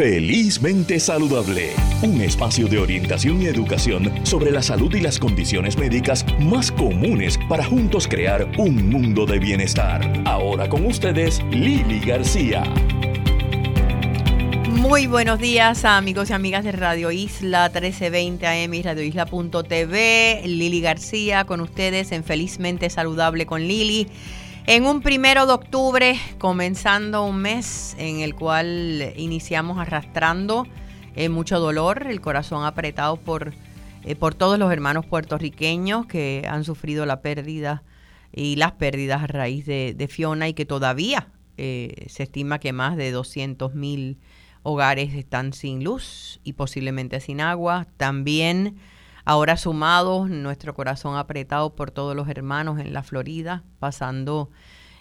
Felizmente Saludable, un espacio de orientación y educación sobre la salud y las condiciones médicas más comunes para juntos crear un mundo de bienestar. Ahora con ustedes, Lili García. Muy buenos días amigos y amigas de Radio Isla 1320 AM y radioisla.tv. Lili García con ustedes en Felizmente Saludable con Lili. En un primero de octubre, comenzando un mes en el cual iniciamos arrastrando eh, mucho dolor, el corazón apretado por, eh, por todos los hermanos puertorriqueños que han sufrido la pérdida y las pérdidas a raíz de, Fiona y que todavía eh, se estima que más de 200 mil hogares están sin luz y posiblemente sin agua. También Ahora sumados, nuestro corazón apretado por todos los hermanos en la Florida, pasando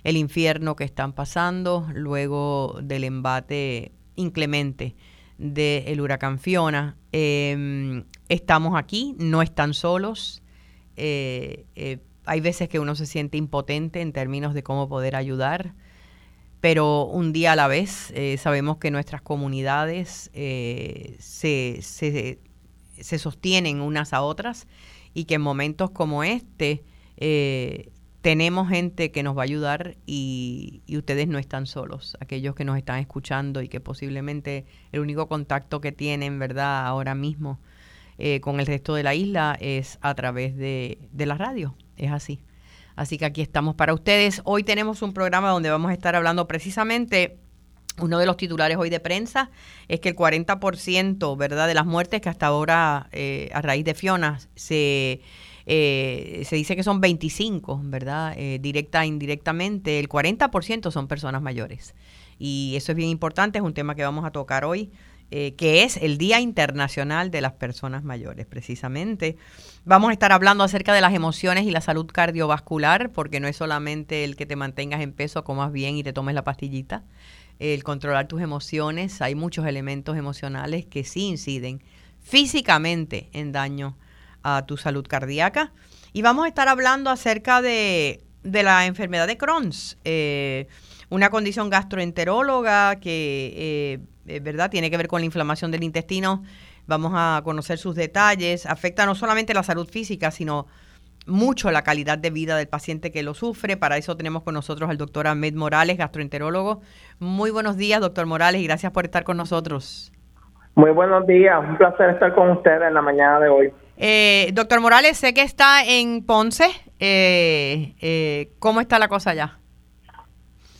el infierno que están pasando luego del embate inclemente del huracán Fiona. Em, estamos aquí, no están solos. Eh, eh, hay veces que uno se siente impotente en términos de cómo poder ayudar, pero un día a la vez eh, sabemos que nuestras comunidades se, se se sostienen unas a otras y que en momentos como este eh, tenemos gente que nos va a ayudar y, ustedes no están solos, aquellos que nos están escuchando y que posiblemente el único contacto que tienen, ¿verdad?, ahora mismo eh, con el resto de la isla es a través de, de la radio, es así. Así que aquí estamos para ustedes. Hoy tenemos un programa donde vamos a estar hablando precisamente uno de los titulares hoy de prensa es que el 40% ¿verdad? de las muertes que hasta ahora, eh, a raíz de Fiona, se, eh, se dice que son 25, ¿verdad? Eh, directa e indirectamente, el 40% son personas mayores. Y eso es bien importante, es un tema que vamos a tocar hoy, que es el Día Internacional de las Personas Mayores, precisamente. Vamos a estar hablando acerca de las emociones y la salud cardiovascular, porque no es solamente el que te mantengas en peso, comas bien y te tomes la pastillita el controlar tus emociones. Hay muchos elementos emocionales que sí inciden físicamente en daño a tu salud cardíaca. Y vamos a estar hablando acerca de, la enfermedad de Crohn's, eh, una condición gastroenteróloga que, eh, eh, ¿verdad?, tiene que ver con la inflamación del intestino. Vamos a conocer sus detalles. Afecta no solamente la salud física, sino mucho la calidad de vida del paciente que lo sufre. Para eso tenemos con nosotros al doctor Ahmed Morales, gastroenterólogo. Muy buenos días, doctor Morales, y gracias por estar con nosotros. Muy buenos días, un placer estar con usted en la mañana de hoy. Eh, doctor Morales, sé que está en Ponce. Eh, eh, ¿Cómo está la cosa allá?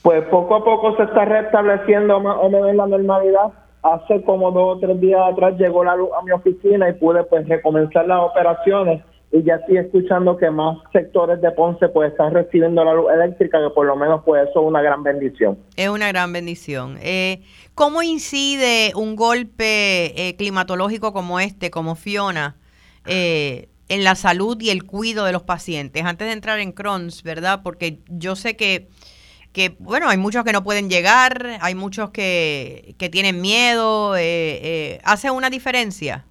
Pues poco a poco se está restableciendo más o menos la normalidad. Hace como dos o tres días atrás llegó la luz a mi oficina y pude pues recomenzar las operaciones y ya estoy escuchando que más sectores de Ponce pues están recibiendo la luz eléctrica, que por lo menos pues eso es una gran bendición. Es una gran bendición. Eh, ¿Cómo incide un golpe eh, climatológico como este, como Fiona, eh, en la salud y el cuidado de los pacientes? Antes de entrar en Crohn's, ¿verdad? Porque yo sé que, que bueno, hay muchos que no pueden llegar, hay muchos que, que tienen miedo. ¿Hace una diferencia?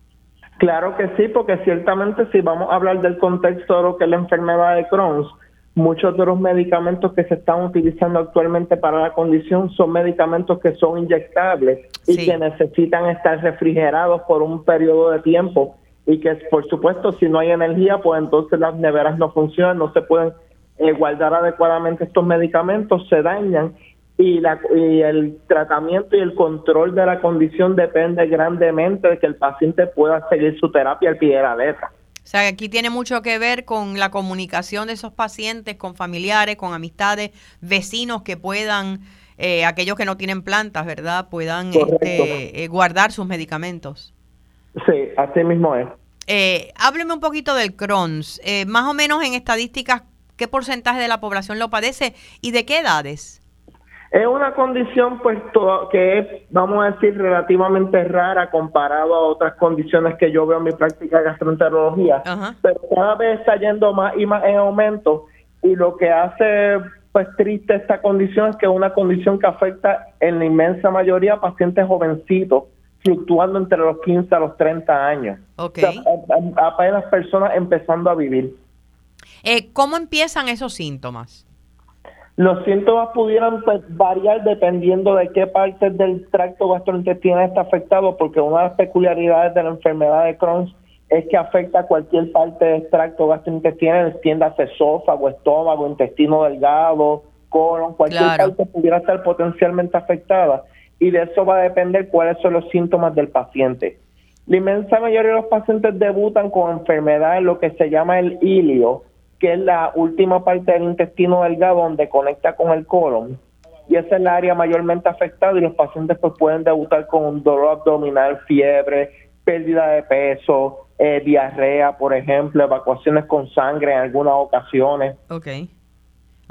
Claro que sí, porque ciertamente si vamos a hablar del contexto de lo que es la enfermedad de Crohn's, muchos de los medicamentos que se están utilizando actualmente para la condición son medicamentos que son inyectables y que necesitan estar refrigerados por un periodo de tiempo y que por supuesto si no hay energía pues entonces las neveras no funcionan, no se pueden eh, guardar adecuadamente estos medicamentos, se dañan y, la, y el tratamiento y el control de la condición depende grandemente de que el paciente pueda seguir su terapia al pie de la letra. O sea, aquí tiene mucho que ver con la comunicación de esos pacientes, con familiares, con amistades, vecinos que puedan, eh, aquellos que no tienen plantas, ¿verdad? Puedan este, eh, guardar sus medicamentos. Sí, así mismo es. Eh, hábleme un poquito del Crohn's. Eh, más o menos en estadísticas, ¿qué porcentaje de la población lo padece y de qué edades? Es una condición pues que es, vamos a decir, relativamente rara comparado a otras condiciones que yo veo en mi práctica de gastroenterología, pero cada vez está yendo más y más en aumento y lo que hace pues triste esta condición es que es una condición que afecta en la inmensa mayoría a pacientes jovencitos, fluctuando entre los 15 a los 30 años. Okay. apenas personas empezando a vivir. Eh, ¿Cómo empiezan esos síntomas? Los síntomas pudieran pues, variar dependiendo de qué parte del tracto gastrointestinal está afectado, porque una de las peculiaridades de la enfermedad de Crohn es que afecta a cualquier parte del tracto gastrointestinal, a esófago, estómago, intestino delgado, colon, cualquier parte pudiera estar potencialmente afectada y de eso va a depender cuáles son los síntomas del paciente. La inmensa mayoría de los pacientes debutan con enfermedades, lo que se llama el ilio, que es la última parte del intestino delgado donde conecta con el colon. Y esa es la área mayormente afectada y los pacientes pues pueden debutar con un dolor abdominal, fiebre, pérdida de peso, eh, diarrea, por ejemplo, evacuaciones con sangre en algunas ocasiones. Ok.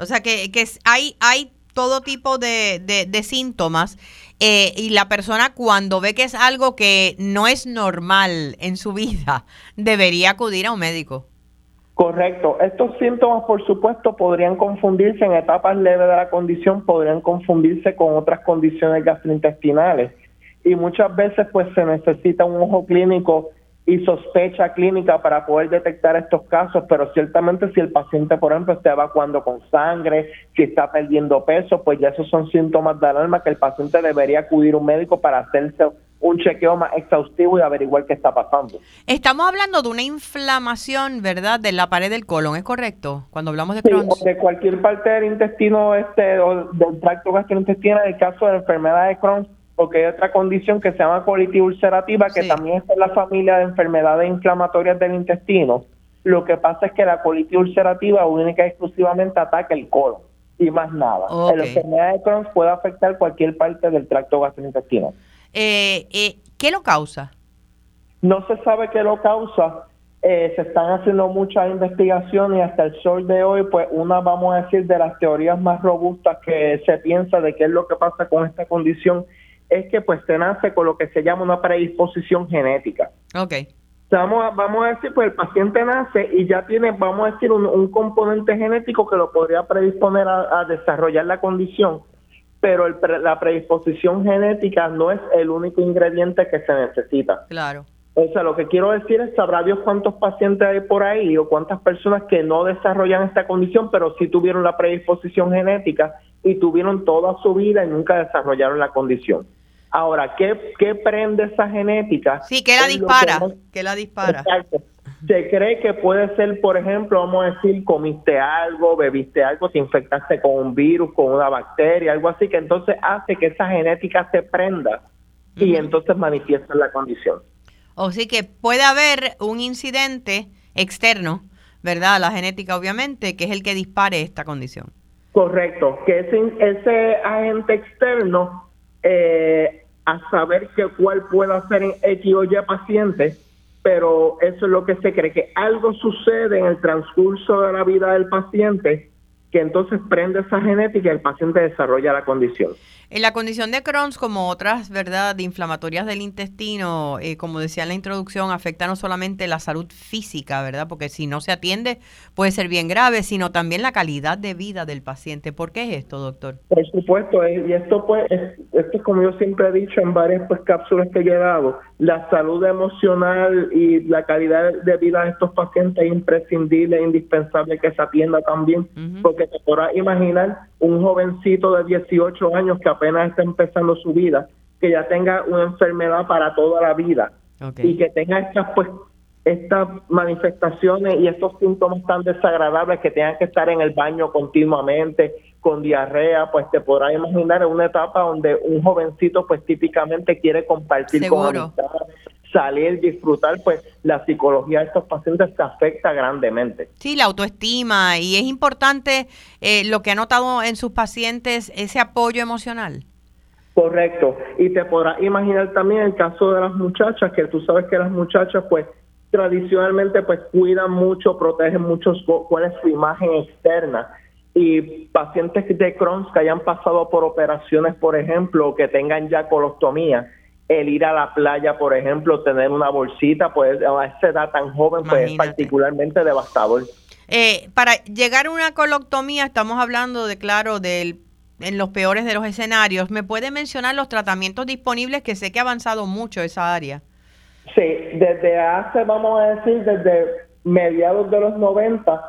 O sea que, que hay, hay todo tipo de, de, síntomas eh, y la persona cuando ve que es algo que no es normal en su vida, debería acudir a un médico. Correcto. Estos síntomas, por supuesto, podrían confundirse en etapas leves de la condición, podrían confundirse con otras condiciones gastrointestinales. Y muchas veces, pues, se necesita un ojo clínico y sospecha clínica para poder detectar estos casos, pero ciertamente si el paciente, por ejemplo, está evacuando con sangre, si está perdiendo peso, pues ya esos son síntomas de alarma que el paciente debería acudir a un médico para hacerse un chequeo más exhaustivo y averiguar qué está pasando. Estamos hablando de una inflamación, ¿verdad?, de la pared del colon, ¿es correcto? Cuando hablamos de Crohn. de cualquier parte del intestino este o del tracto gastrointestinal, en el caso de la enfermedad de Crohn, porque hay otra condición que se llama colitis ulcerativa, que también está en la familia de enfermedades inflamatorias del intestino. Lo que pasa es que la colitis ulcerativa única y exclusivamente ataca el colon y más nada. La enfermedad de Crohn puede afectar cualquier parte del tracto gastrointestinal. Eh, eh, ¿Qué lo causa? No se sabe qué lo causa. Eh, se están haciendo muchas investigaciones y hasta el sol de hoy, pues una, vamos a decir, de las teorías más robustas que se piensa de qué es lo que pasa con esta condición es que pues se nace con lo que se llama una predisposición genética. Ok. Vamos a, vamos a decir, pues el paciente nace y ya tiene, vamos a decir, un, componente genético que lo podría predisponer a, desarrollar la condición, pero la predisposición genética no es el único ingrediente que se necesita. Claro. O sea, lo que quiero decir es, sabrá Dios cuántos pacientes hay por ahí o cuántas personas que no desarrollan esta condición, pero sí tuvieron la predisposición genética y tuvieron toda su vida y nunca desarrollaron la condición. Ahora, ¿qué, qué prende esa genética? Sí, que la dispara, que, la dispara. Se cree que puede ser, por ejemplo, vamos a decir, comiste algo, bebiste algo, te infectaste con un virus, con una bacteria, algo así, que entonces hace que esa genética se prenda y entonces manifiesta la condición. O sí que puede haber un incidente externo, ¿verdad? La genética, obviamente, que es el que dispare esta condición. Correcto, que ese, ese agente externo eh, a saber que cuál puede hacer en X o Y paciente, pero eso es lo que se cree, que algo sucede en el transcurso de la vida del paciente que entonces prende esa genética y el paciente desarrolla la condición. En la condición de Crohn, como otras, ¿verdad?, de inflamatorias del intestino, eh, como decía en la introducción, afecta no solamente la salud física, ¿verdad?, porque si no se atiende puede ser bien grave, sino también la calidad de vida del paciente. ¿Por qué es esto, doctor? Por supuesto, eh, y esto pues, esto es como yo siempre he dicho en varias pues, cápsulas que he dado, la salud emocional y la calidad de vida de estos pacientes es imprescindible, indispensable que se atienda también, porque te podrás imaginar un jovencito de 18 años que apenas está empezando su vida, que ya tenga una enfermedad para toda la vida. Y que tenga estas pues estas manifestaciones y estos síntomas tan desagradables que tengan que estar en el baño continuamente con diarrea, pues te podrás imaginar en una etapa donde un jovencito pues típicamente quiere compartir con salir, disfrutar, pues la psicología de estos pacientes se afecta grandemente. Sí, la autoestima y es importante eh, lo que ha notado en sus pacientes, ese apoyo emocional. Correcto. Y te podrás imaginar también el caso de las muchachas, que tú sabes que las muchachas pues tradicionalmente pues cuidan mucho, protegen mucho cuál es su imagen externa. Y pacientes de Crohn que hayan pasado por operaciones, por ejemplo, que tengan ya colostomía, el ir a la playa, por ejemplo, tener una bolsita, pues a esa edad tan joven, pues es particularmente devastador. Eh, para llegar a una coloctomía, estamos hablando de, claro, del en los peores de los escenarios. ¿Me puede mencionar los tratamientos disponibles que sé que ha avanzado mucho esa área? Sí, desde hace, vamos a decir, desde mediados de los 90,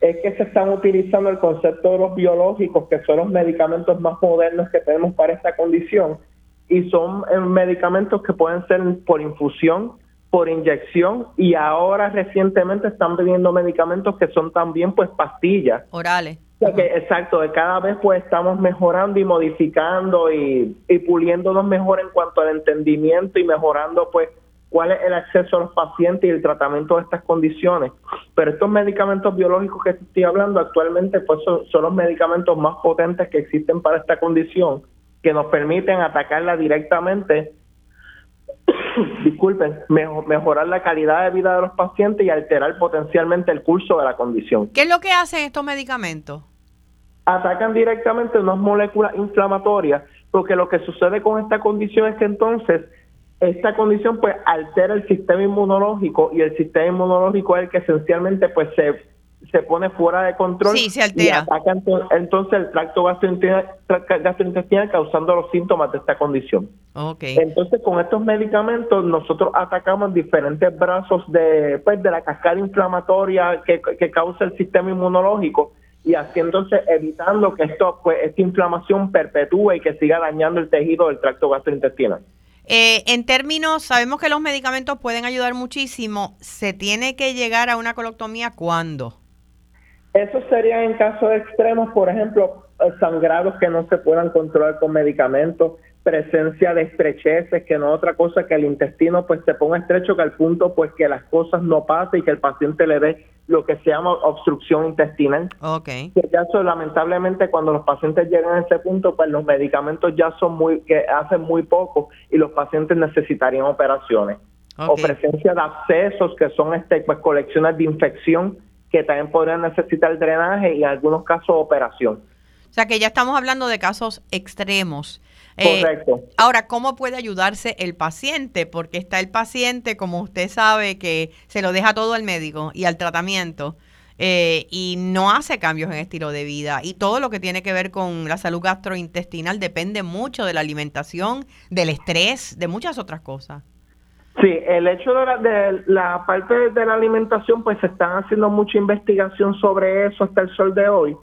es que se están utilizando el concepto de los biológicos, que son los medicamentos más modernos que tenemos para esta condición, y son eh, medicamentos que pueden ser por infusión, por inyección, y ahora recientemente están vendiendo medicamentos que son también pues pastillas. Orales. exacto, de cada vez pues estamos mejorando y modificando y, y puliéndonos mejor en cuanto al entendimiento y mejorando pues cuál es el acceso a los pacientes y el tratamiento de estas condiciones. Pero estos medicamentos biológicos que estoy hablando actualmente pues son, los medicamentos más potentes que existen para esta condición, que nos permiten atacarla directamente, disculpen, mejorar la calidad de vida de los pacientes y alterar potencialmente el curso de la condición. ¿Qué es lo que hacen estos medicamentos? Atacan directamente unas moléculas inflamatorias, porque lo que sucede con esta condición es que entonces esta condición pues altera el sistema inmunológico y el sistema inmunológico es el que esencialmente pues se, se pone fuera de control sí, se altera. y ataca entonces el tracto gastrointestinal, causando los síntomas de esta condición. Okay. Entonces con estos medicamentos nosotros atacamos diferentes brazos de pues de la cascada inflamatoria que, que causa el sistema inmunológico y así entonces evitando que esto pues esta inflamación perpetúe y que siga dañando el tejido del tracto gastrointestinal. Eh, en términos, sabemos que los medicamentos pueden ayudar muchísimo. ¿Se tiene que llegar a una coloctomía cuándo? Eso sería en casos extremos, por ejemplo, sangrados que no se puedan controlar con medicamentos, presencia de estrecheces, que no es otra cosa que el intestino pues se ponga estrecho que al punto pues que las cosas no pasen y que el paciente le dé lo que se llama obstrucción intestinal. Okay. Que ya eso, lamentablemente cuando los pacientes llegan a ese punto pues los medicamentos ya son muy que hacen muy poco y los pacientes necesitarían operaciones. O presencia de abscesos que son este pues colecciones de infección que también podrían necesitar drenaje y en algunos casos operación. O sea que ya estamos hablando de casos extremos. Eh, Correcto. ahora, ¿cómo puede ayudarse el paciente? Porque está el paciente, como usted sabe, que se lo deja todo al médico y al tratamiento eh, y no hace cambios en estilo de vida. Y todo lo que tiene que ver con la salud gastrointestinal depende mucho de la alimentación, del estrés, de muchas otras cosas. Sí, el hecho de la, de la parte de la alimentación, pues se están haciendo mucha investigación sobre eso hasta el sol de hoy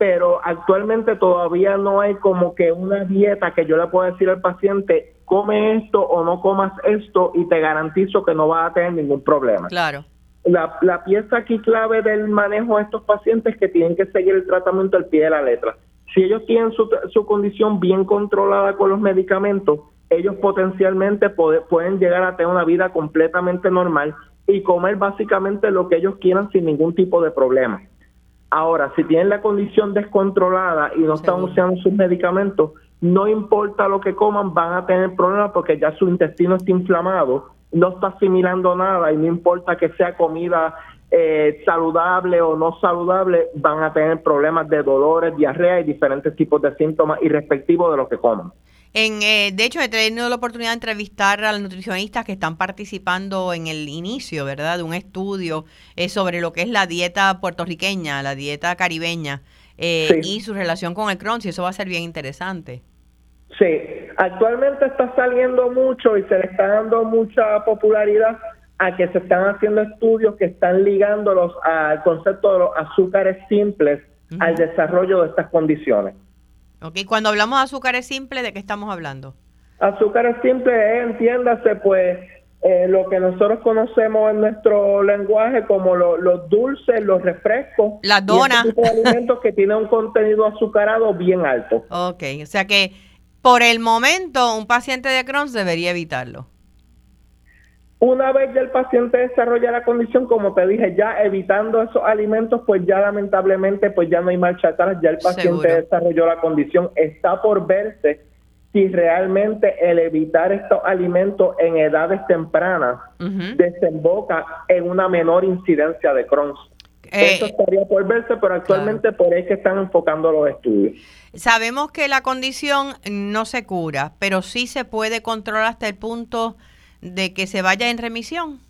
pero actualmente todavía no hay como que una dieta que yo le pueda decir al paciente, come esto o no comas esto y te garantizo que no vas a tener ningún problema. Claro. La, la pieza aquí clave del manejo de estos pacientes que tienen que seguir el tratamiento al pie de la letra. Si ellos tienen su, su condición bien controlada con los medicamentos, ellos potencialmente pueden llegar a tener una vida completamente normal y comer básicamente lo que ellos quieran sin ningún tipo de problema. Ahora, si tienen la condición descontrolada y no están usando sus medicamentos, no importa lo que coman, van a tener problemas porque ya su intestino está inflamado, no está asimilando nada y no importa que sea comida eh, saludable o no saludable, van a tener problemas de dolores, diarrea y diferentes tipos de síntomas irrespectivos de lo que coman. En, eh, de hecho, he tenido la oportunidad de entrevistar a los nutricionistas que están participando en el inicio, ¿verdad?, de un estudio eh, sobre lo que es la dieta puertorriqueña, la dieta caribeña eh, y su relación con el Crohn, y eso va a ser bien interesante. Sí, actualmente está saliendo mucho y se le está dando mucha popularidad a que se están haciendo estudios que están ligándolos al concepto de los azúcares simples al desarrollo de estas condiciones. Ok, cuando hablamos de azúcares simples, ¿de qué estamos hablando? Azúcares simples entiéndase, pues, eh, lo que nosotros conocemos en nuestro lenguaje como los dulces, los refrescos. Las donas. Este alimentos que tienen un contenido azucarado bien alto. Ok, o sea que por el momento un paciente de Crohn debería evitarlo. Una vez ya el paciente desarrolla la condición, como te dije, ya evitando esos alimentos, pues ya lamentablemente pues ya no hay marcha atrás, ya el paciente desarrolló la condición. Está por verse si realmente el evitar estos alimentos en edades tempranas desemboca en una menor incidencia de Crohn. Eh, Eso estaría por verse, pero actualmente por ahí que están enfocando los estudios. Sabemos que la condición no se cura, pero sí se puede controlar hasta el punto de que se vaya en remisión.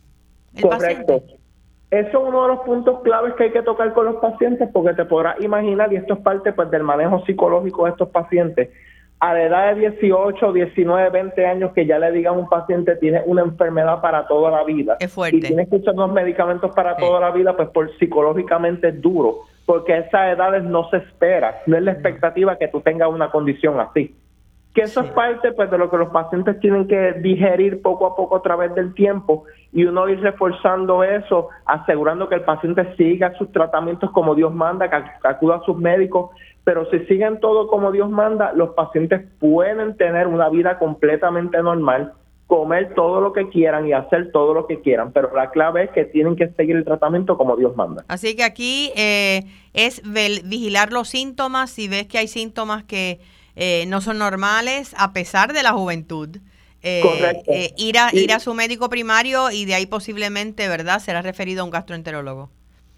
Correcto. Eso es uno de los puntos claves que hay que tocar con los pacientes porque te podrás imaginar, y esto es parte pues del manejo psicológico de estos pacientes, a la edad de 18, 19, 20 años que ya le digan a un paciente tiene una enfermedad para toda la vida. Es fuerte. Y tienes que usar unos medicamentos para toda la vida, pues por psicológicamente es duro, porque a esas edades no se espera, no es la expectativa que tú tengas una condición así. Que eso es parte pues de lo que los pacientes tienen que digerir poco a poco a través del tiempo y uno ir reforzando eso, asegurando que el paciente siga sus tratamientos como Dios manda, que acuda a sus médicos. Pero si siguen todo como Dios manda, los pacientes pueden tener una vida completamente normal, comer todo lo que quieran y hacer todo lo que quieran, pero la clave es que tienen que seguir el tratamiento como Dios manda. Así que aquí eh, es vigilar los síntomas, si ves que hay síntomas que eh, no son normales a pesar de la juventud. Eh, eh ir, a, ir a su médico primario y de ahí posiblemente, ¿verdad?, será referido a un gastroenterólogo.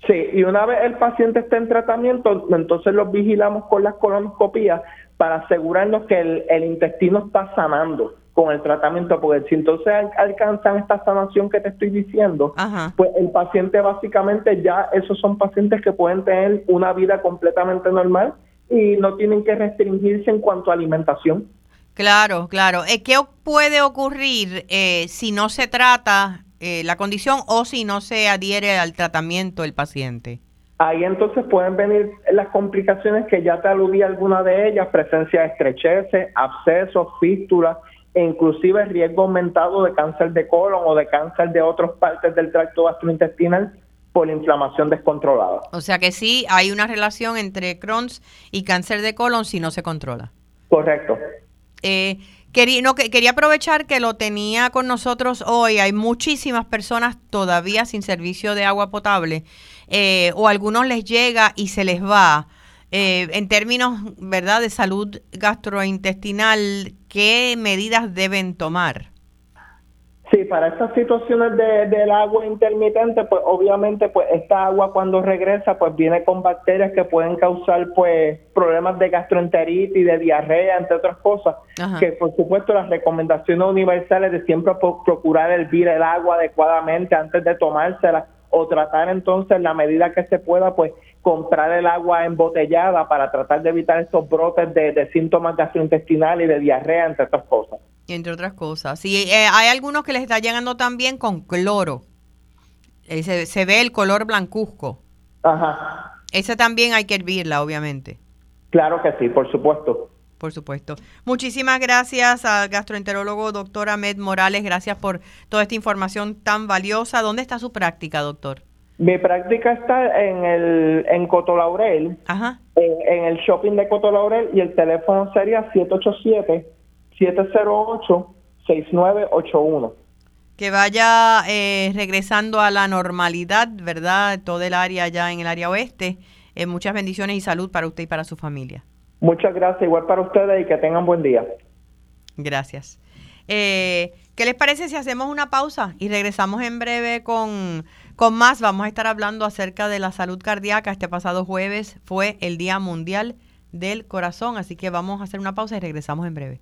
Sí, y una vez el paciente esté en tratamiento, entonces los vigilamos con las colonoscopías para asegurarnos que el, intestino está sanando con el tratamiento, porque si entonces alcanzan esta sanación que te estoy diciendo, pues el paciente básicamente ya, esos son pacientes que pueden tener una vida completamente normal y no tienen que restringirse en cuanto a alimentación. Claro, claro. Eh, ¿Qué puede ocurrir eh, si no se trata eh, la condición o si no se adhiere al tratamiento el paciente? Ahí entonces pueden venir las complicaciones que ya te aludí alguna de ellas, presencia de estrecheces, abscesos, fístulas, e inclusive riesgo aumentado de cáncer de colon o de cáncer de otras partes del tracto gastrointestinal por inflamación descontrolada. O sea que sí hay una relación entre Crohn's y cáncer de colon si no se controla. Correcto. Eh, Quería, no, quería aprovechar que lo tenía con nosotros hoy. Hay muchísimas personas todavía sin servicio de agua potable eh, o algunos les llega y se les va. Eh, en términos verdad de salud gastrointestinal, ¿qué medidas deben tomar? Sí, para estas situaciones de, del agua intermitente, pues obviamente pues esta agua cuando regresa pues viene con bacterias que pueden causar pues problemas de gastroenteritis, de diarrea, entre otras cosas, que por supuesto las recomendaciones universales de siempre procurar hervir el agua adecuadamente antes de tomársela o tratar entonces la medida que se pueda pues comprar el agua embotellada para tratar de evitar estos brotes de, de síntomas gastrointestinales y de diarrea, entre otras cosas. Entre otras cosas. Y eh, hay algunos que les está llegando también con cloro. Eh, se, ve el color blancuzco. Ajá. Ese también hay que hervirla, obviamente. Claro que sí, por supuesto. Por supuesto. Muchísimas gracias al gastroenterólogo doctor Ahmed Morales. Gracias por toda esta información tan valiosa. ¿Dónde está su práctica, doctor? Mi práctica está en el en Cotolaurel, Ajá. En, en el shopping de Cotolaurel y el teléfono sería 787 708-6981. Que vaya eh, regresando a la normalidad, ¿verdad? Todo el área ya en el área oeste. Eh, muchas bendiciones y salud para usted y para su familia. Muchas gracias, igual para ustedes y que tengan buen día. Gracias. Eh, ¿Qué les parece si hacemos una pausa y regresamos en breve con, con más? Vamos a estar hablando acerca de la salud cardíaca. Este pasado jueves fue el Día Mundial del Corazón, así que vamos a hacer una pausa y regresamos en breve.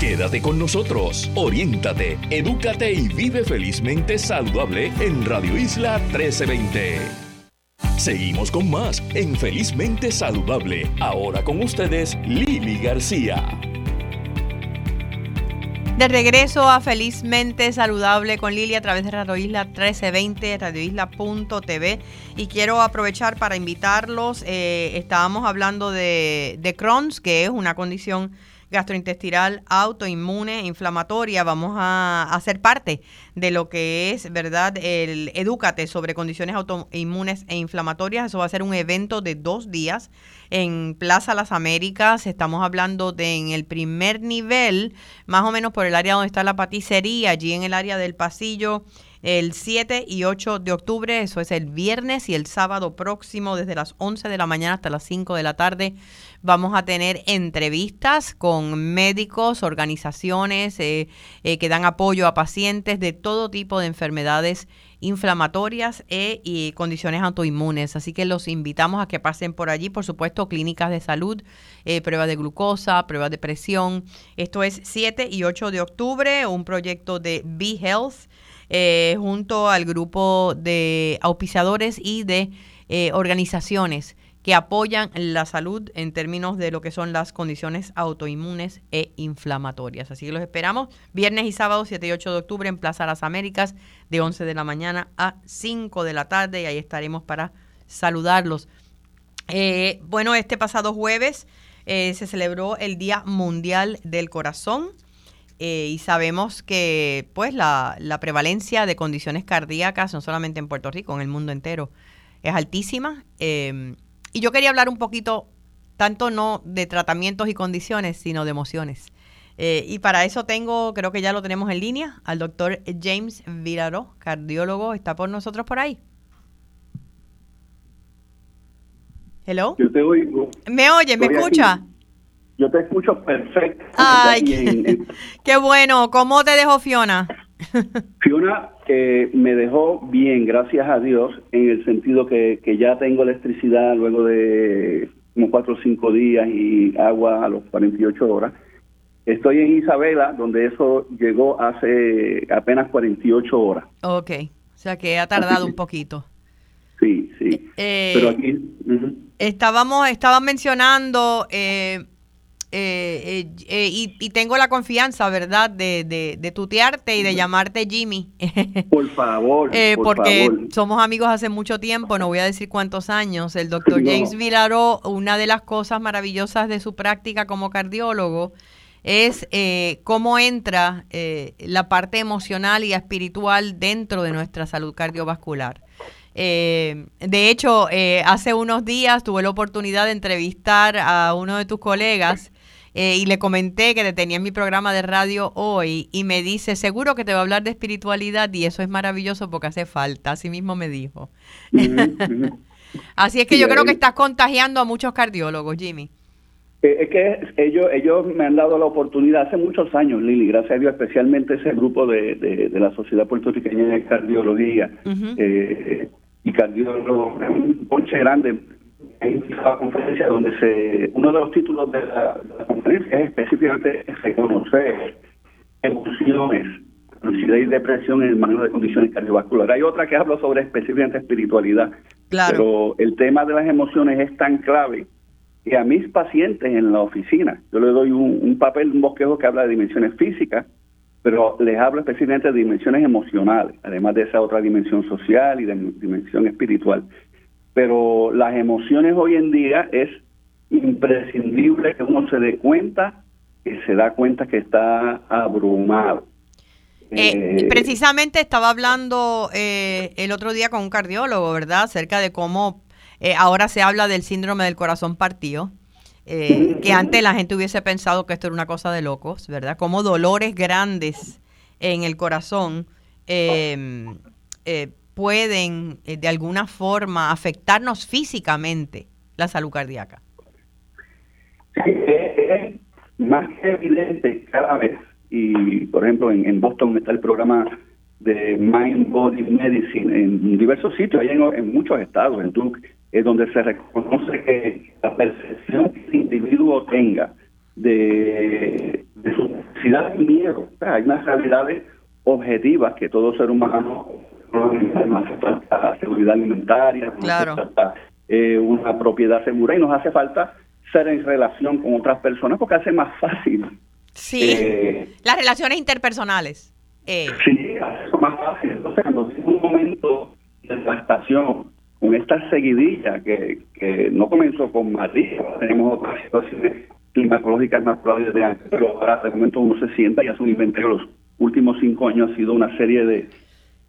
Quédate con nosotros, oriéntate, edúcate y vive felizmente saludable en Radio Isla 1320. Seguimos con más en Felizmente Saludable. Ahora con ustedes, Lili García. De regreso a Felizmente Saludable con Lili a través de Radio Isla 1320, radioisla.tv. Y quiero aprovechar para invitarlos. Eh, estábamos hablando de, de Crohn's, que es una condición gastrointestinal autoinmune, inflamatoria. Vamos a hacer parte de lo que es, ¿verdad? El Edúcate sobre condiciones autoinmunes e inflamatorias. Eso va a ser un evento de dos días en Plaza Las Américas. Estamos hablando de en el primer nivel, más o menos por el área donde está la paticería, allí en el área del pasillo el 7 y 8 de octubre, eso es el viernes y el sábado próximo desde las 11 de la mañana hasta las 5 de la tarde. Vamos a tener entrevistas con médicos, organizaciones eh, eh, que dan apoyo a pacientes de todo tipo de enfermedades inflamatorias e, y condiciones autoinmunes. Así que los invitamos a que pasen por allí, por supuesto, clínicas de salud, eh, pruebas de glucosa, pruebas de presión. Esto es 7 y 8 de octubre, un proyecto de Be Health. Eh, junto al grupo de auspiciadores y de eh, organizaciones que apoyan la salud en términos de lo que son las condiciones autoinmunes e inflamatorias. Así que los esperamos viernes y sábado 7 y 8 de octubre en Plaza Las Américas de 11 de la mañana a 5 de la tarde y ahí estaremos para saludarlos. Eh, bueno, este pasado jueves eh, se celebró el Día Mundial del Corazón. Eh, y sabemos que pues la, prevalencia de condiciones cardíacas, no solamente en Puerto Rico, en el mundo entero, es altísima. Em, y yo quería hablar un poquito, tanto no de tratamientos y condiciones, sino de emociones. Eh, y para eso tengo, creo que ya lo tenemos en línea, al doctor James Viraro, cardiólogo, está por nosotros por ahí. Hello. Yo te oigo. ¿Me oye? ¿Me escucha? Yo te escucho perfecto. Ay, qué, bueno. ¿Cómo te dejó Fiona? Fiona eh, me dejó bien, gracias a Dios, en el sentido que, ya tengo electricidad luego de como cuatro o cinco días y agua a los 48 horas. Estoy en Isabela, donde eso llegó hace apenas 48 horas. Ok, o sea que ha tardado un poquito. Sí, sí. Eh, Pero aquí... Estábamos, estaban mencionando eh, eh, eh, y, tengo la confianza, ¿verdad?, de, de, tutearte y de llamarte Jimmy. Por favor. Eh, porque somos amigos hace mucho tiempo, no voy a decir cuántos años. El doctor James Villaró, una de las cosas maravillosas de su práctica como cardiólogo es cómo entra la parte emocional y espiritual dentro de nuestra salud cardiovascular. de hecho, hace unos días tuve la oportunidad de entrevistar a uno de tus colegas eh, y le comenté que te tenía en mi programa de radio hoy y me dice, seguro que te va a hablar de espiritualidad y eso es maravilloso porque hace falta, así mismo me dijo. así es que yo creo que estás contagiando a muchos cardiólogos, Jimmy. Eh, es que ellos ellos me han dado la oportunidad hace muchos años, Lili, gracias a Dios, especialmente ese grupo de, de, la Sociedad Puertorriqueña de Cardiología eh, y cardiólogos, un ponche grande hay una conferencia donde se uno de los títulos de la, conferencia es específicamente reconocer emociones, ansiedad y depresión en el manejo de condiciones cardiovasculares. Hay otra que habla sobre específicamente espiritualidad. Pero el tema de las emociones es tan clave que a mis pacientes en la oficina, yo le doy un, un papel, un bosquejo que habla de dimensiones físicas, pero les hablo específicamente de dimensiones emocionales, además de esa otra dimensión social y de dimensión espiritual pero las emociones hoy en día es imprescindible que uno se dé cuenta que se da cuenta que está abrumado. Eh, eh, precisamente estaba hablando eh, el otro día con un cardiólogo, ¿verdad? Acerca de cómo ahora se habla del síndrome del corazón partido, que antes la gente hubiese pensado que esto era una cosa de locos, ¿verdad? Como dolores grandes en el corazón pueden eh, de alguna forma afectarnos físicamente la salud cardíaca? Es, más que evidente cada vez. Y, por ejemplo, en, Boston está el programa de Mind Body Medicine en diversos sitios, hay en, muchos estados, en Duke, es donde se reconoce que la percepción que el individuo tenga de, su necesidad y miedo, hay unas realidades objetivas que todo ser humano nos hace falta seguridad alimentaria, nos hace falta eh, una propiedad segura y nos hace falta ser en relación con otras personas porque hace más fácil. Sí, eh, las relaciones interpersonales. Eh. Sí, hace más fácil. Entonces, cuando un momento de devastación, con esta seguidilla que, que no comenzó con María, tenemos otras situaciones climatológicas más probables de antes, pero ahora de momento uno se sienta y hace un inventario. Los últimos cinco años ha sido una serie de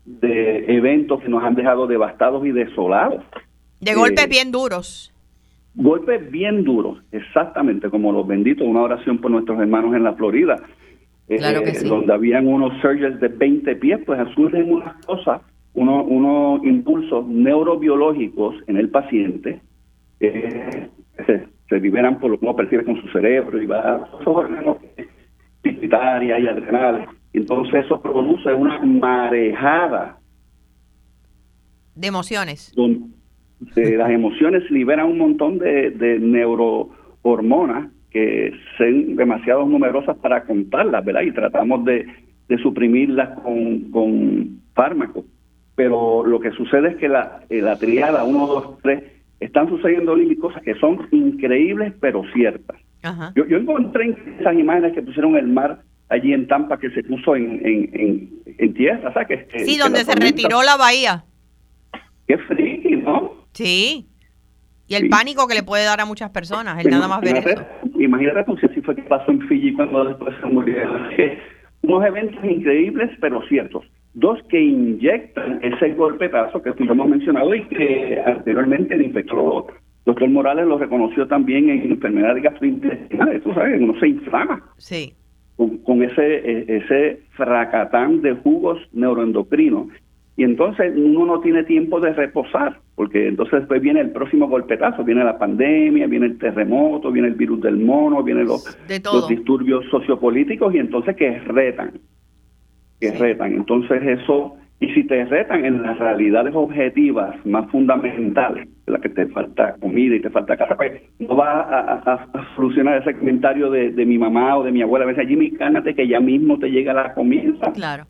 de eventos que nos han dejado devastados y desolados. De golpes eh, bien duros. Golpes bien duros, exactamente, como los benditos, una oración por nuestros hermanos en la Florida, eh, donde habían unos surges de 20 pies, pues surgen unas cosas, unos, unos impulsos neurobiológicos en el paciente, eh, se, liberan por lo que uno percibe con su cerebro y va a esos órganos pituitarias y adrenales entonces eso produce una marejada. De emociones. Donde las emociones liberan un montón de, de neurohormonas que son demasiado numerosas para contarlas, ¿verdad? Y tratamos de, suprimirlas con, con fármacos. Pero lo que sucede es que la, la triada 1, 2, 3 están sucediendo cosas que son increíbles pero ciertas. Yo, yo encontré esas imágenes que pusieron el mar allí en Tampa que se puso en, en, en, tierra, ¿sabes? Que, sí, donde se retiró la bahía. Qué frío, ¿no? Sí. Y el pánico que le puede dar a muchas personas, el nada más ver eso. Imagínate pues, si así fue que pasó en Fiji cuando después se murieron. Unos eventos increíbles, pero ciertos. Dos que inyectan ese golpetazo que tú hemos mencionado y que anteriormente el infectólogo doctor Morales lo reconoció también en enfermedades gastrointestinales. Tú sabes, uno se inflama. Sí. Con, ese, e, ese fracatán de jugos neuroendocrinos. Y entonces uno no tiene tiempo de reposar, porque entonces después viene el próximo golpetazo, viene la pandemia, viene el terremoto, viene el virus del mono, vienen los, los disturbios sociopolíticos y entonces que retan, que retan. Entonces eso, y si te retan en las realidades objetivas más fundamentales, la que te falta comida y te falta casa, pues no va a, solucionar ese comentario de, mi mamá o de mi abuela, a veces Jimmy, cálmate que ya mismo te llega la comida. Claro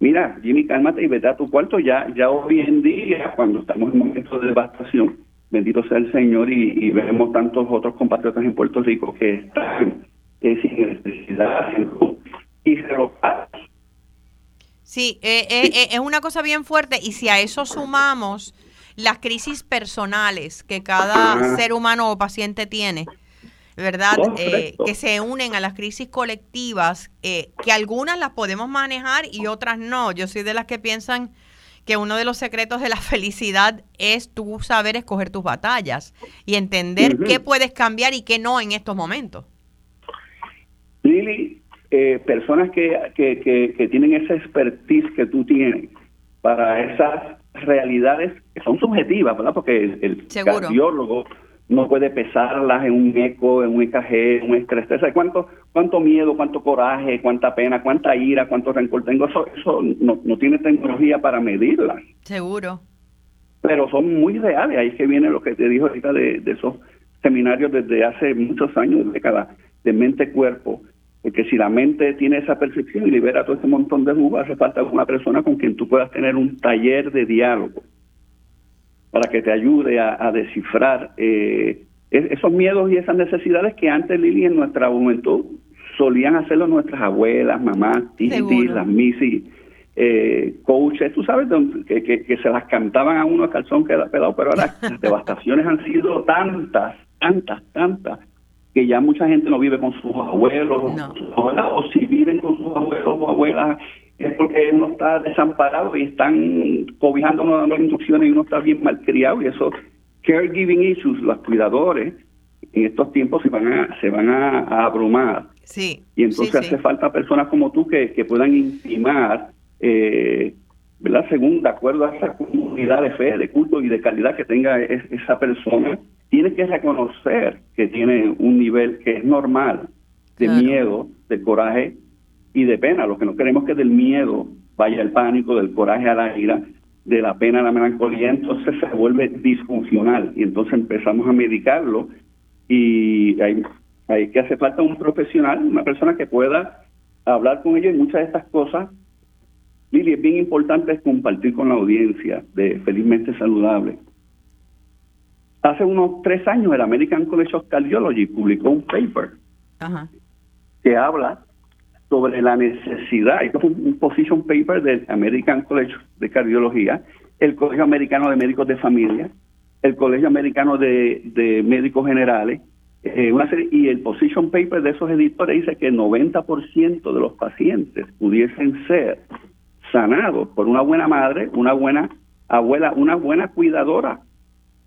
mira, Jimmy, cálmate y vete a tu cuarto. Ya, ya hoy en día, cuando estamos en momentos de devastación, bendito sea el Señor, y, vemos tantos otros compatriotas en Puerto Rico que están eh, sin electricidad y Sí, eh, eh, es una cosa bien fuerte y si a eso sumamos las crisis personales que cada ser humano o paciente tiene, ¿verdad? Eh, que se unen a las crisis colectivas, eh, que algunas las podemos manejar y otras no. Yo soy de las que piensan que uno de los secretos de la felicidad es tú saber escoger tus batallas y entender qué puedes cambiar y qué no en estos momentos. Lili, eh, personas que, que, que, tienen esa expertise que tú tienes para esas realidades que son subjetivas, ¿verdad? Porque el, el cardiólogo no puede pesarlas en un eco, en un EKG, en un estrés. ¿Cuánto, cuánto miedo, cuánto coraje, cuánta pena, cuánta ira, cuánto rencor tengo? Eso, eso no, no tiene tecnología para medirlas. Seguro. Pero son muy reales. Ahí es que viene lo que te dijo ahorita de, esos seminarios desde hace muchos años, décadas, de mente-cuerpo. Porque si la mente tiene esa percepción y libera todo ese montón de jugo, hace falta una persona con quien tú puedas tener un taller de diálogo para que te ayude a, descifrar eh, esos miedos y esas necesidades que antes, Lili, en nuestra juventud solían hacerlo nuestras abuelas, mamás, tías, las misis, eh, coaches, tú sabes, que, que, se las cantaban a uno a calzón que pelado, pero ahora las devastaciones han sido tantas, tantas, tantas, que ya mucha gente no vive con sus abuelos, o si viven con sus abuelos o abuelas es porque uno está desamparado y están cobijando dando instrucciones y uno está bien malcriado y eso caregiving issues, los cuidadores en estos tiempos se van a, se van a, abrumar. Sí. Y entonces hace falta personas como tú que, que puedan intimar, eh, ¿verdad? Según de acuerdo a esa comunidad de fe, de culto y de calidad que tenga esa persona, tiene que reconocer que tiene un nivel que es normal de miedo, de coraje y de pena. Lo que no queremos es que del miedo vaya el pánico, del coraje a la ira, de la pena a la melancolía, entonces se vuelve disfuncional y entonces empezamos a medicarlo y hay, hay que hace falta un profesional, una persona que pueda hablar con ellos y muchas de estas cosas. Lili, es bien importante compartir con la audiencia de Felizmente Saludable. Hace unos tres años el American College of Cardiology publicó un paper que habla sobre la necesidad, esto fue un position paper del American College de Cardiología, el Colegio Americano de Médicos de Familia, el Colegio Americano de, Médicos Generales, eh, una serie, y el position paper de esos editores dice que el 90% de los pacientes pudiesen ser sanados por una buena madre, una buena abuela, una buena cuidadora.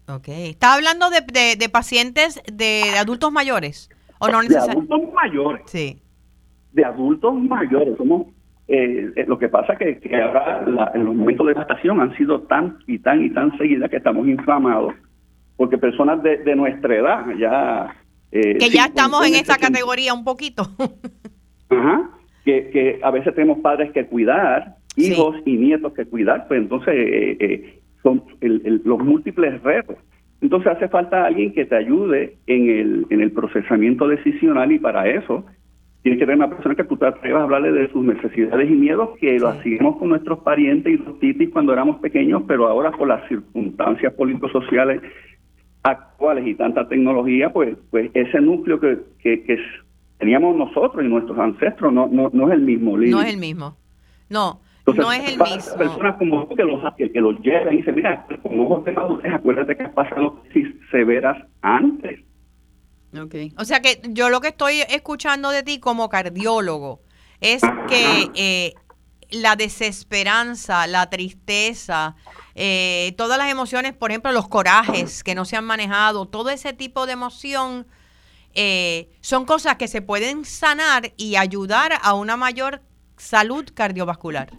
Ok. ¿Está hablando de, de, pacientes de, adultos mayores? ¿O no De adultos mayores. Sí de adultos mayores. Somos, eh, eh, lo que pasa que, que ahora en los momentos de gestación han sido tan y tan y tan seguidas que estamos inflamados, porque personas de, nuestra edad ya... Eh, que ya estamos en esa categoría un poquito. Ajá, que, que a veces tenemos padres que cuidar, hijos y nietos que cuidar, pues entonces son los múltiples retos. Entonces hace falta alguien que te ayude en el, en el procesamiento decisional y para eso tiene que tener una persona que tú te atrevas a hablarle de sus necesidades y miedos, que lo hacíamos con nuestros parientes y los titis cuando éramos pequeños, pero ahora por las circunstancias político-sociales actuales y tanta tecnología, pues, pues ese núcleo que, que, teníamos nosotros y nuestros ancestros no, no, no es el mismo. No es el mismo. No, no es el mismo. Personas como tú que los, que, los llevan y dicen, mira, con ojos de madurez, acuérdate que has pasado crisis severas antes. Okay. O sea que yo lo que estoy escuchando de ti como cardiólogo es que eh, la desesperanza, la tristeza, eh, todas las emociones, por ejemplo, los corajes que no se han manejado, todo ese tipo de emoción, eh, son cosas que se pueden sanar y ayudar a una mayor salud cardiovascular.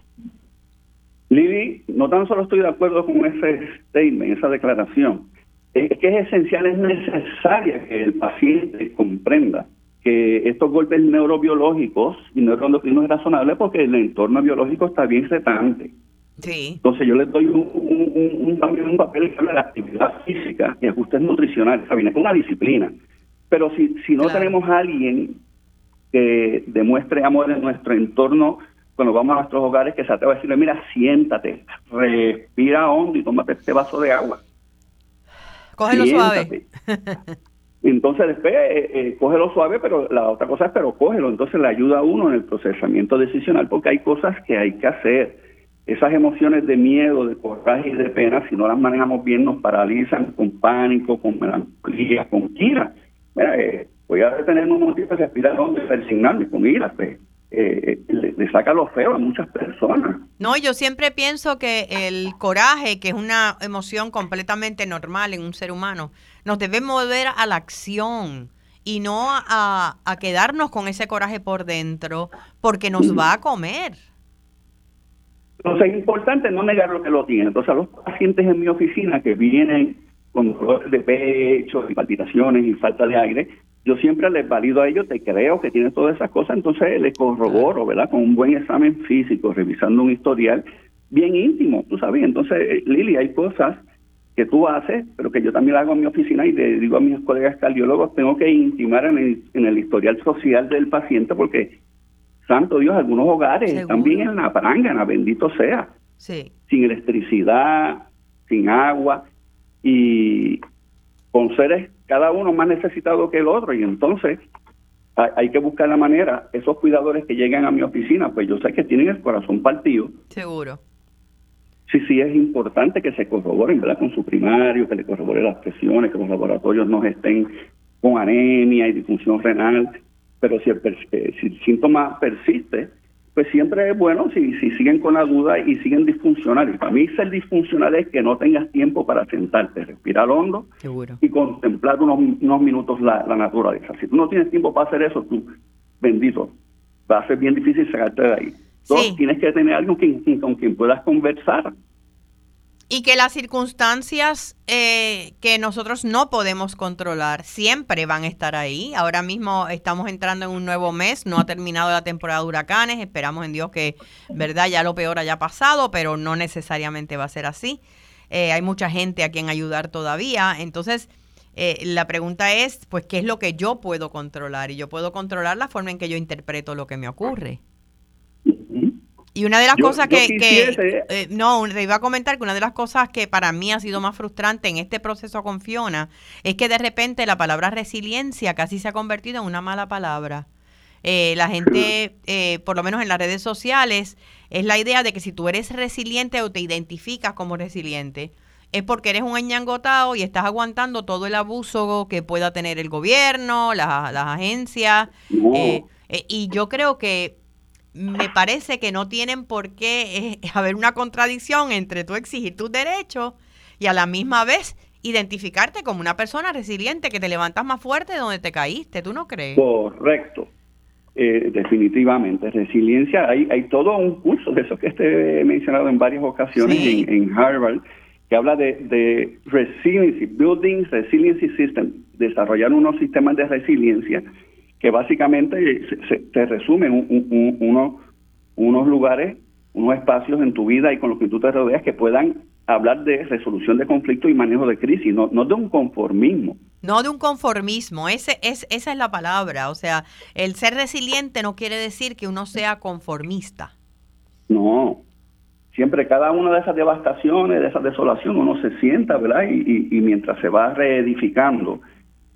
Lili, no tan solo estoy de acuerdo con ese statement, esa declaración, es que es esencial, es necesaria que el paciente comprenda que estos golpes neurobiológicos y neuroendocrinos es razonable porque el entorno biológico está bien retante. Sí. Entonces yo les doy un, un, un, papel que habla de actividad física y ajustes nutricionales, es una disciplina. Pero si, si no tenemos a alguien que demuestre amor en nuestro entorno cuando vamos a nuestros hogares, que se atreva a decirle, mira, siéntate, respira hondo y tómate este vaso de agua. Cógelo suave. Entonces después eh, eh, cógelo suave, pero la otra cosa es, pero cógelo. Entonces le ayuda a uno en el procesamiento decisional porque hay cosas que hay que hacer. Esas emociones de miedo, de coraje y de pena, si no las manejamos bien, nos paralizan con pánico, con melancolía, con ira. Mira, eh, voy a detenerme un momentito de respirar donde persignarme con ira, pues. Eh, le, saca lo feo a muchas personas. No, yo siempre pienso que el coraje, que es una emoción completamente normal en un ser humano, nos debe mover a la acción y no a, quedarnos con ese coraje por dentro, porque nos va a comer. Entonces es importante no negar lo que lo tiene. Entonces a los pacientes en mi oficina que vienen con dolores de pecho y palpitaciones y falta de aire, yo siempre les valido a ellos, te creo que tienes todas esas cosas, entonces les corroboro, ¿verdad? Con un buen examen físico, revisando un historial bien íntimo, tú sabes. Entonces, eh, Lili, hay cosas que tú haces, pero que yo también hago en mi oficina y le digo a mis colegas cardiólogos, tengo que intimar en el, en el historial social del paciente porque, santo Dios, algunos hogares también en la prangana, bendito sea. Sí. Sin electricidad, sin agua y con seres cada uno más necesitado que el otro y entonces hay, que buscar la manera, esos cuidadores que llegan a mi oficina, pues yo sé que tienen el corazón partido. Seguro. Sí, sí, es importante que se corroboren, ¿verdad? Con su primario, que le corrobore las presiones, que los laboratorios no estén con anemia y disfunción renal, pero si el, eh, si el síntoma persiste, pues siempre es bueno si, si siguen con la duda y siguen disfuncionales. Para mí ser disfuncional es que no tengas tiempo para sentarte, respirar hondo y contemplar unos, unos minutos la, naturaleza. Si tú no tienes tiempo para hacer eso, tú, bendito, va a ser bien difícil sacarte de ahí. Dos, tienes que tener alguien con quien puedas conversar y que las circunstancias eh, que nosotros no podemos controlar siempre van a estar ahí. Ahora mismo estamos entrando en un nuevo mes, no ha terminado la temporada de huracanes, esperamos en Dios que, verdad, ya lo peor haya pasado, pero no necesariamente va a ser así. Eh, hay mucha gente a quien ayudar todavía, entonces eh, la pregunta es, pues, ¿qué es lo que yo puedo controlar? Y yo puedo controlar la forma en que yo interpreto lo que me ocurre. Y una de las cosas que, eh, no, te iba a comentar que una de las cosas que para mí ha sido más frustrante en este proceso con Fiona es que de repente la palabra resiliencia casi se ha convertido en una mala palabra. Eh, la gente, eh, por lo menos en las redes sociales, es la idea de que si tú eres resiliente o te identificas como resiliente, es porque eres un añangotado y estás aguantando todo el abuso que pueda tener el gobierno, las agencias. y yo creo que me parece que no tienen por qué eh, haber una contradicción entre tú exigir tus derechos y a la misma vez identificarte como una persona resiliente que te levantas más fuerte de donde te caíste, ¿tú no crees? Correcto, eh, definitivamente. Resiliencia, hay, hay todo un curso de eso que he mencionado en varias ocasiones en, Harvard, que habla de, de resiliency, building resiliency system, desarrollar unos sistemas de resiliencia que básicamente se, te resumen uno, unos lugares, unos espacios en tu vida y con los que tú te rodeas que puedan hablar de resolución de conflictos y manejo de crisis, no, no de un conformismo. No de un conformismo, ese es, esa es la palabra. O sea, el ser resiliente no quiere decir que uno sea conformista. No, siempre cada una de esas devastaciones, de esas desolaciones, uno se sienta, ¿verdad? Y, y, mientras se va reedificando,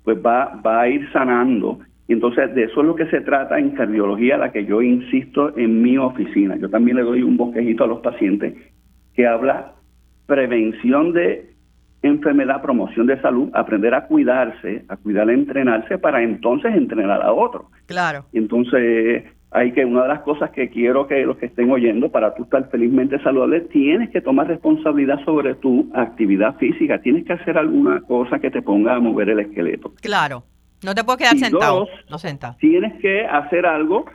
pues va, va a ir sanando. Entonces de eso es lo que se trata en cardiología, la que yo insisto en mi oficina. Yo también le doy un bosquejito a los pacientes que habla prevención de enfermedad, promoción de salud, aprender a cuidarse, a cuidar, a entrenarse para entonces entrenar a otro. Claro. Entonces hay que una de las cosas que quiero que los que estén oyendo para tú estar felizmente saludable tienes que tomar responsabilidad sobre tu actividad física tienes que hacer alguna cosa que te ponga a mover el esqueleto claro no te puedes quedar sentado no sentado tienes que hacer algo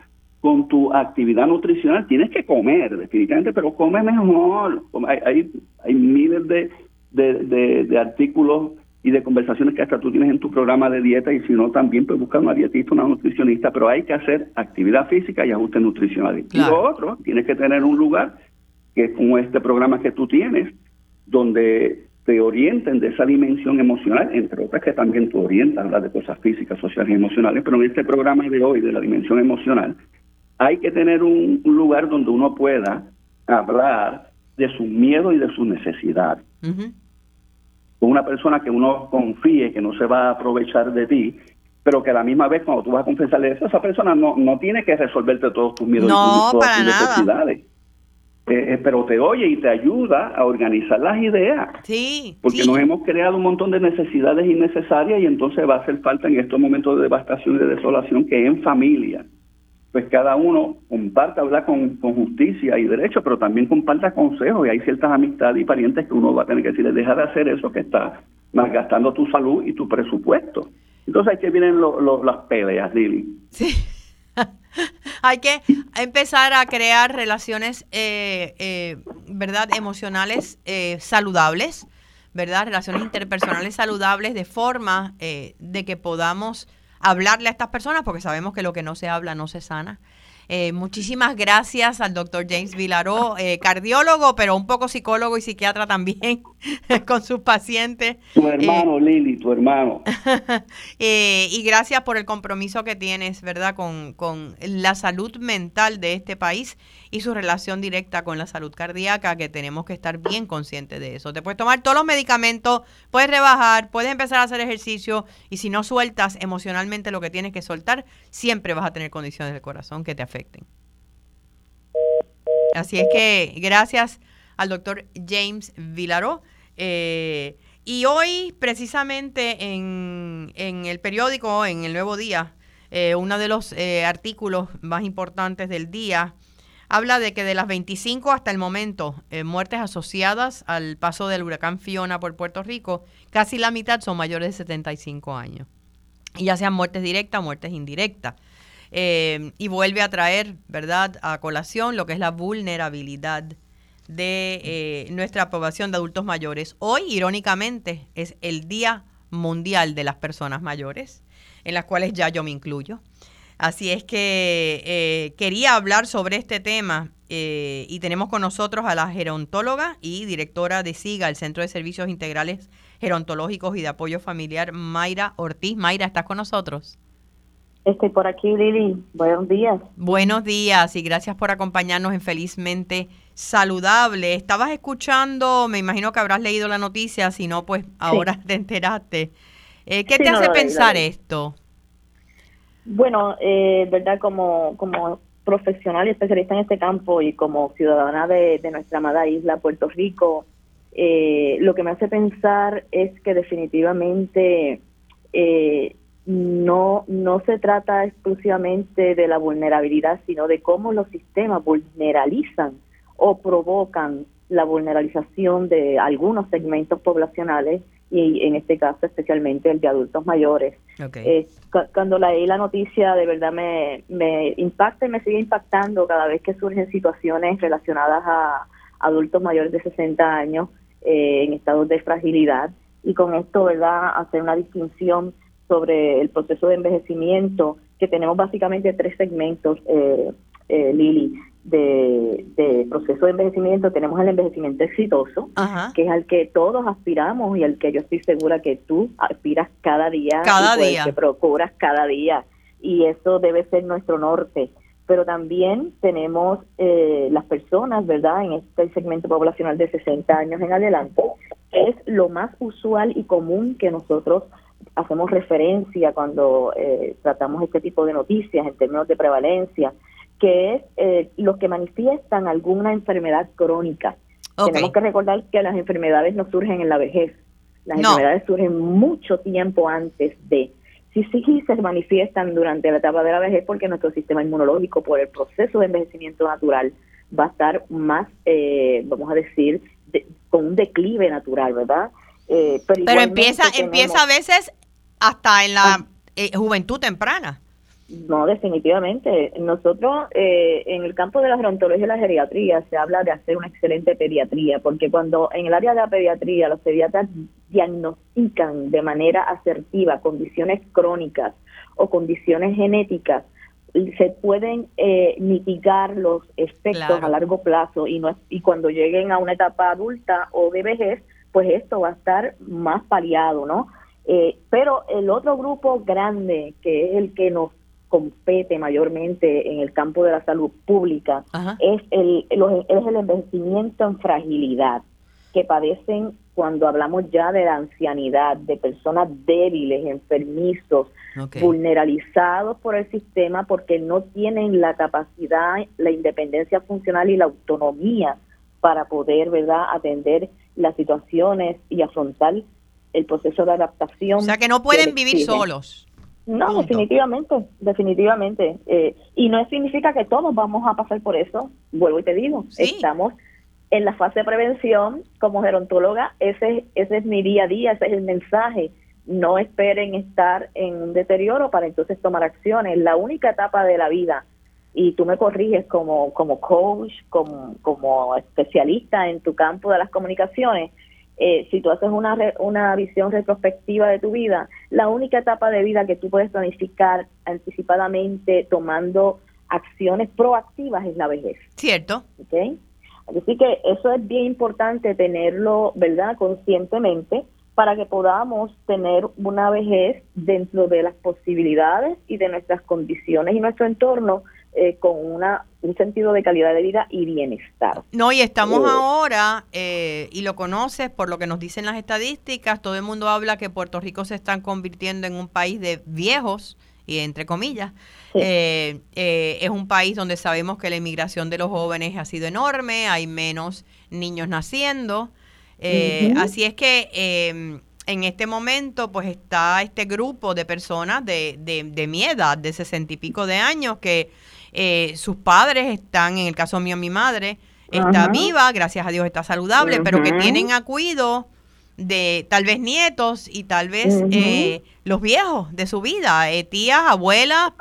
con tu actividad nutricional. Tienes que comer definitivamente pero come mejor. Hay hay, hay miles de, de, de artículos y de conversaciones que hasta tú tienes en tu programa de dieta y si no también pues buscar una dietista, una nutricionista, pero hay que hacer actividad física y ajuste nutricional. Y lo otro, tienes que tener un lugar que es como este programa que tú tienes, donde te orienten de esa dimensión emocional, entre otras que también te orientan, hablar de cosas físicas, sociales y emocionales, pero en este programa de hoy de la dimensión emocional, hay que tener un, lugar donde uno pueda hablar de sus miedos y de sus necesidades una persona que uno confíe que no se va a aprovechar de ti, pero que a la misma vez cuando tú vas a confesarle eso, esa persona no, no tiene que resolverte todos tus miedos y todas tus necesidades. Eh, eh, pero te oye y te ayuda a organizar las ideas. Sí. Porque nos hemos creado un montón de necesidades innecesarias y entonces va a hacer falta en estos momentos de devastación y de desolación que en familia pues cada uno comparta hablar con, justicia y derecho, pero también comparta consejos y hay ciertas amistades y parientes que uno va a tener que decirle, deja de hacer eso que está malgastando tu salud y tu presupuesto. Entonces hay que vienen las peleas, Lili. Sí. Hay que empezar a crear relaciones, eh, eh, ¿verdad?, emocionales eh, saludables, ¿verdad?, relaciones interpersonales saludables de forma de que podamos hablarle a estas personas porque sabemos que lo que no se habla no se sana. Eh, muchísimas gracias al doctor James Vilaró, eh, cardiólogo, pero un poco psicólogo y psiquiatra también con sus pacientes. Tu hermano, Lili, tu hermano. Eh, y gracias por el compromiso que tienes, ¿verdad?, con, con la salud mental de este país y su relación directa con la salud cardíaca, que tenemos que estar bien conscientes de eso. Te puedes tomar todos los medicamentos, puedes rebajar, puedes empezar a hacer ejercicio y si no sueltas emocionalmente lo que tienes que soltar, siempre vas a tener condiciones del corazón que te afecten. Así es que gracias al doctor James Vilaró. Eh, y hoy, precisamente en, en, el periódico, en el Nuevo Día, eh, uno de los eh, artículos más importantes del día habla de que de las 25 hasta el momento eh, muertes asociadas al paso del huracán Fiona por Puerto Rico, casi la mitad son mayores de 75 años. Y ya sean muertes directas o muertes indirectas. Eh, y vuelve a traer, ¿verdad?, a colación lo que es la vulnerabilidad de eh, nuestra población de adultos mayores. Hoy, irónicamente, es el Día Mundial de las Personas Mayores, en las cuales ya yo me incluyo. Así es que eh, quería hablar sobre este tema eh, y tenemos con nosotros a la gerontóloga y directora de SIGA, el Centro de Servicios Integrales Gerontológicos y de Apoyo Familiar, Mayra Ortiz. Mayra, ¿estás con nosotros? Estoy por aquí, Lili. Buenos días. Buenos días y gracias por acompañarnos en Felizmente Saludable. Estabas escuchando, me imagino que habrás leído la noticia, si no, pues ahora te enteraste. Eh, ¿Qué te hace pensar esto? Bueno, eh, verdad, como, como profesional y especialista en este campo y como ciudadana de, nuestra amada isla, Puerto Rico, eh, lo que me hace pensar es que definitivamente eh, no, no se trata exclusivamente de la vulnerabilidad, sino de cómo los sistemas vulneralizan o provocan la vulneralización de algunos segmentos poblacionales y en este caso especialmente el de adultos mayores. Eh, cuando leí la noticia de verdad me, me impacta y me sigue impactando cada vez que surgen situaciones relacionadas a adultos mayores de 60 años eh, en estados de fragilidad. Y con esto verdad hacer una distinción sobre el proceso de envejecimiento que tenemos básicamente tres segmentos eh, eh Lili de, proceso de envejecimiento tenemos el envejecimiento exitoso, que es al que todos aspiramos y al que yo estoy segura que tú aspiras cada día, cada día. que procuras cada día y eso debe ser nuestro norte. pero también tenemos eh, las personas, ¿verdad?, en este segmento poblacional de 60 años en adelante, que es lo más usual y común que nosotros hacemos referencia cuando eh, tratamos este tipo de noticias en términos de prevalencia, que es eh, los que manifiestan alguna enfermedad crónica. Tenemos que recordar que las enfermedades no surgen en la vejez, las enfermedades surgen mucho tiempo antes de sí, sí se manifiestan durante la etapa de la vejez porque nuestro sistema inmunológico, por el proceso de envejecimiento natural, va a estar más, eh, vamos a decir, con un declive natural, ¿verdad? Eh, pero, empieza, empieza a veces hasta en la ah. eh, juventud temprana. No, definitivamente. Nosotros eh, en el campo de la gerontología y la geriatría se habla de hacer una excelente pediatría, porque cuando en el área de la pediatría los pediatras diagnostican de manera asertiva condiciones crónicas o condiciones genéticas, se pueden eh, mitigar los efectos a largo plazo y no y cuando lleguen a una etapa adulta o de vejez, pues esto va a estar más paliado, ¿no? Eh, pero el otro grupo grande, que es el que nos compete mayormente en el campo de la salud pública es el, es el envejecimiento en fragilidad que padecen cuando hablamos ya de la ancianidad, de personas débiles, enfermizos, vulneralizados por el sistema porque no tienen la capacidad, la independencia funcional y la autonomía para poder, ¿verdad?, atender las situaciones y afrontar el proceso de adaptación. O sea, que no pueden vivir solos. No, definitivamente, definitivamente. Eh, y no significa que todos vamos a pasar por eso. Vuelvo y te digo, estamos en la fase de prevención como gerontóloga. Ese, ese es mi día a día, ese es el mensaje. No esperen estar en un deterioro para entonces tomar acciones. La única etapa de la vida, y tú me corriges como, como coach, como, como especialista en tu campo de las comunicaciones, eh, si tú haces una, una visión retrospectiva de tu vida, la única etapa de vida que tú puedes planificar anticipadamente tomando acciones proactivas es la vejez. Cierto. ¿Okay? Así que eso es bien importante tenerlo, ¿verdad?, conscientemente para que podamos tener una vejez dentro de las posibilidades y de nuestras condiciones y nuestro entorno eh, con una, un sentido de calidad de vida y bienestar. No, y estamos eh, ahora, eh, y lo conoces por lo que nos dicen las estadísticas, todo el mundo habla que Puerto Rico se está convirtiendo en un país de viejos, y entre comillas, es un país donde sabemos que la inmigración de los jóvenes ha sido enorme, hay menos niños naciendo, así es que em, en este momento pues está este grupo de personas de, de, de mi edad, de sesenta y pico de años, que eh, sus padres están, en el caso mío, mi madre está viva, gracias a Dios está saludable, pero que tienen a cuido de tal vez nietos y tal vez eh, los viejos de su vida, eh, tías, abuelas,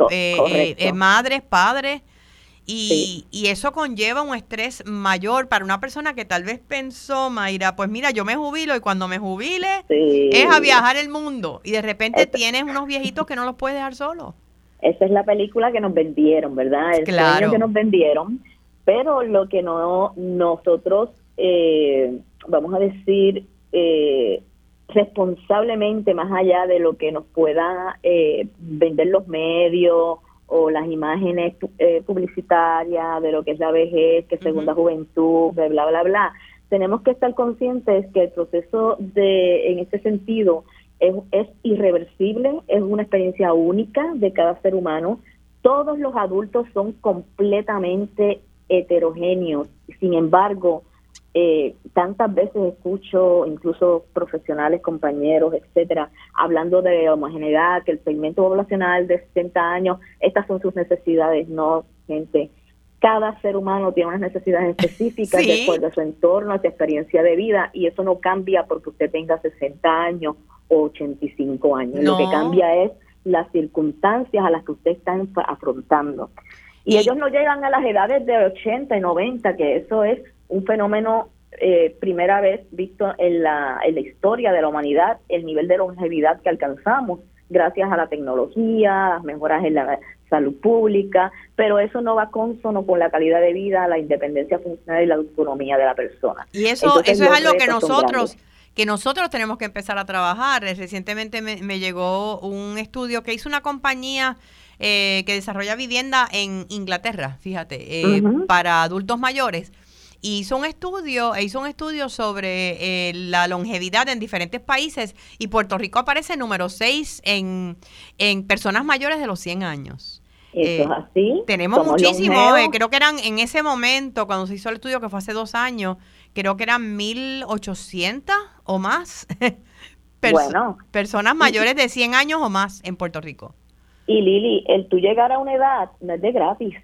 madres, padres. Y, y, eso conlleva un estrés mayor para una persona que tal vez pensó, Mayra, pues mira, yo me jubilo y cuando me jubile es a viajar el mundo y de repente tienes unos viejitos que no los puedes dejar solos. Esa es la película que nos vendieron, ¿verdad? El sueño que nos vendieron. Pero lo que no nosotros, eh, vamos a decir, eh, responsablemente, más allá de lo que nos puedan eh, vender los medios o las imágenes publicitarias de lo que es la vejez, que es segunda juventud, bla, bla, bla, bla, tenemos que estar conscientes que el proceso de, en este sentido, es, irreversible, es una experiencia única de cada ser humano. Todos los adultos son completamente heterogéneos. Sin embargo, eh, tantas veces escucho incluso profesionales, compañeros, etcétera, hablando de homogeneidad, que el segmento poblacional de 60 años, estas son sus necesidades, no, gente. Cada ser humano tiene unas necesidades específicas de acuerdo a su entorno, a su experiencia de vida, y eso no cambia porque usted tenga 60 años 85 años. Lo que cambia es las circunstancias a las que usted está afrontando. Y, ellos no llegan a las edades de 80 y 90, que eso es un fenómeno eh, primera vez visto en la, en la historia de la humanidad, el nivel de longevidad que alcanzamos gracias a la tecnología, las mejoras en la salud pública, pero eso no va consono con la calidad de vida, la independencia funcional y la autonomía de la persona. Y eso, eso es algo que nosotros que nosotros tenemos que empezar a trabajar. Recientemente me, llegó un estudio que hizo una compañía eh, que desarrolla vivienda en Inglaterra, fíjate, eh, para adultos mayores. Hizo un estudio, hizo un estudio sobre la longevidad en diferentes países y Puerto Rico aparece número 6 en, en personas mayores de los 100 años. Eso es así. Tenemos muchísimo, creo que eran en ese momento, cuando se hizo el estudio, que fue hace dos años, creo que eran 1.800 o más bueno, personas mayores de 100 años o más en Puerto Rico. Y Lili, el tú llegar a una edad no es de gratis.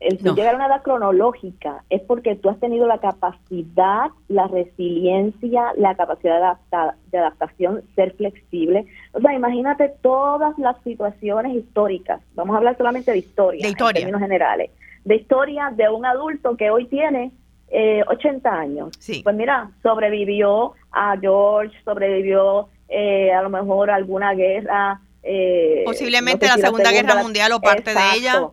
El tú llegar a una edad cronológica es porque tú has tenido la capacidad, la resiliencia, la capacidad de, adaptación, ser flexible. O sea, imagínate todas las situaciones históricas. Vamos a hablar solamente de historia, de historia. en términos generales. De historia de un adulto que hoy tiene eh, 80 años. Sí. Pues mira, sobrevivió a George, sobrevivió eh, a lo mejor alguna guerra. Eh, Posiblemente la, segunda Guerra Mundial o parte de ella.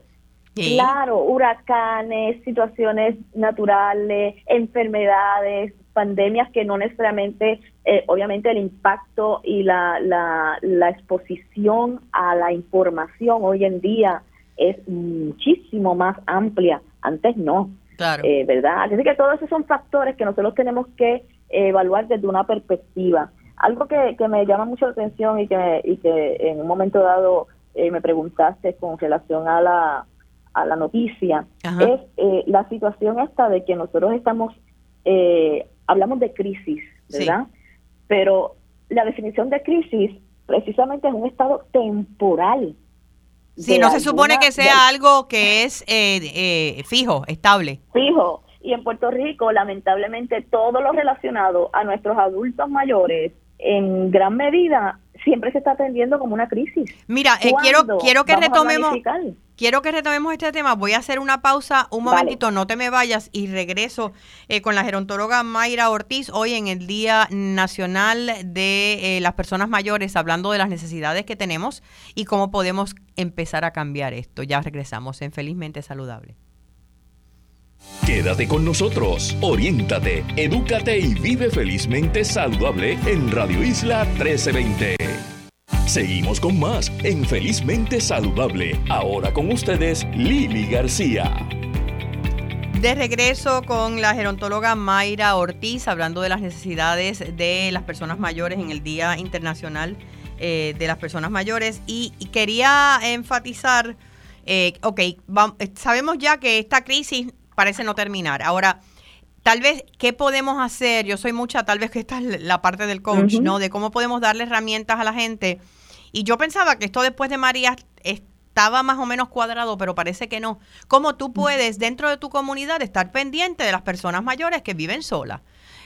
Claro, huracanes, situaciones naturales, enfermedades, pandemias que no necesariamente, eh, obviamente el impacto y la, la, la exposición a la información hoy en día es muchísimo más amplia. Antes no. Claro. Eh, ¿Verdad? Así que todos esos son factores que nosotros tenemos que evaluar desde una perspectiva. Algo que, me llama mucho la atención y que, y que en un momento dado eh, me preguntaste con relación a la, a la noticia es eh, la situación esta de que nosotros estamos, eh, hablamos de crisis, ¿verdad? Pero la definición de crisis precisamente es un estado temporal. Sí, no se supone que sea algo que es fijo, estable. Fijo. Y en Puerto Rico, lamentablemente, todo lo relacionado a nuestros adultos mayores en gran medida siempre se está atendiendo como una crisis. Mira, eh, quiero quiero que retomemos quiero que retomemos este tema. Voy a hacer una pausa un momentito, no te me vayas y regreso eh, con la gerontóloga Mayra Ortiz hoy en el Día Nacional de eh, las Personas Mayores, hablando de las necesidades que tenemos y cómo podemos empezar a cambiar esto. Ya regresamos en Felizmente Saludable. Quédate con nosotros, oriéntate, edúcate y vive felizmente saludable en Radio Isla 1320. Seguimos con más en Felizmente Saludable. Ahora con ustedes, Lili García. De regreso con la gerontóloga Mayra Ortiz, hablando de las necesidades de las personas mayores en el Día Internacional eh, de las Personas Mayores. Y, quería enfatizar, eh, ok, sabemos ya que esta crisis parece no terminar. Ahora, tal vez, ¿qué podemos hacer? Yo soy mucha, tal vez que esta es la parte del coach, ¿no? De cómo podemos darle herramientas a la gente. Y yo pensaba que esto después de María estaba más o menos cuadrado, pero parece que no. ¿Cómo tú puedes dentro de tu comunidad estar pendiente de las personas mayores que viven solas?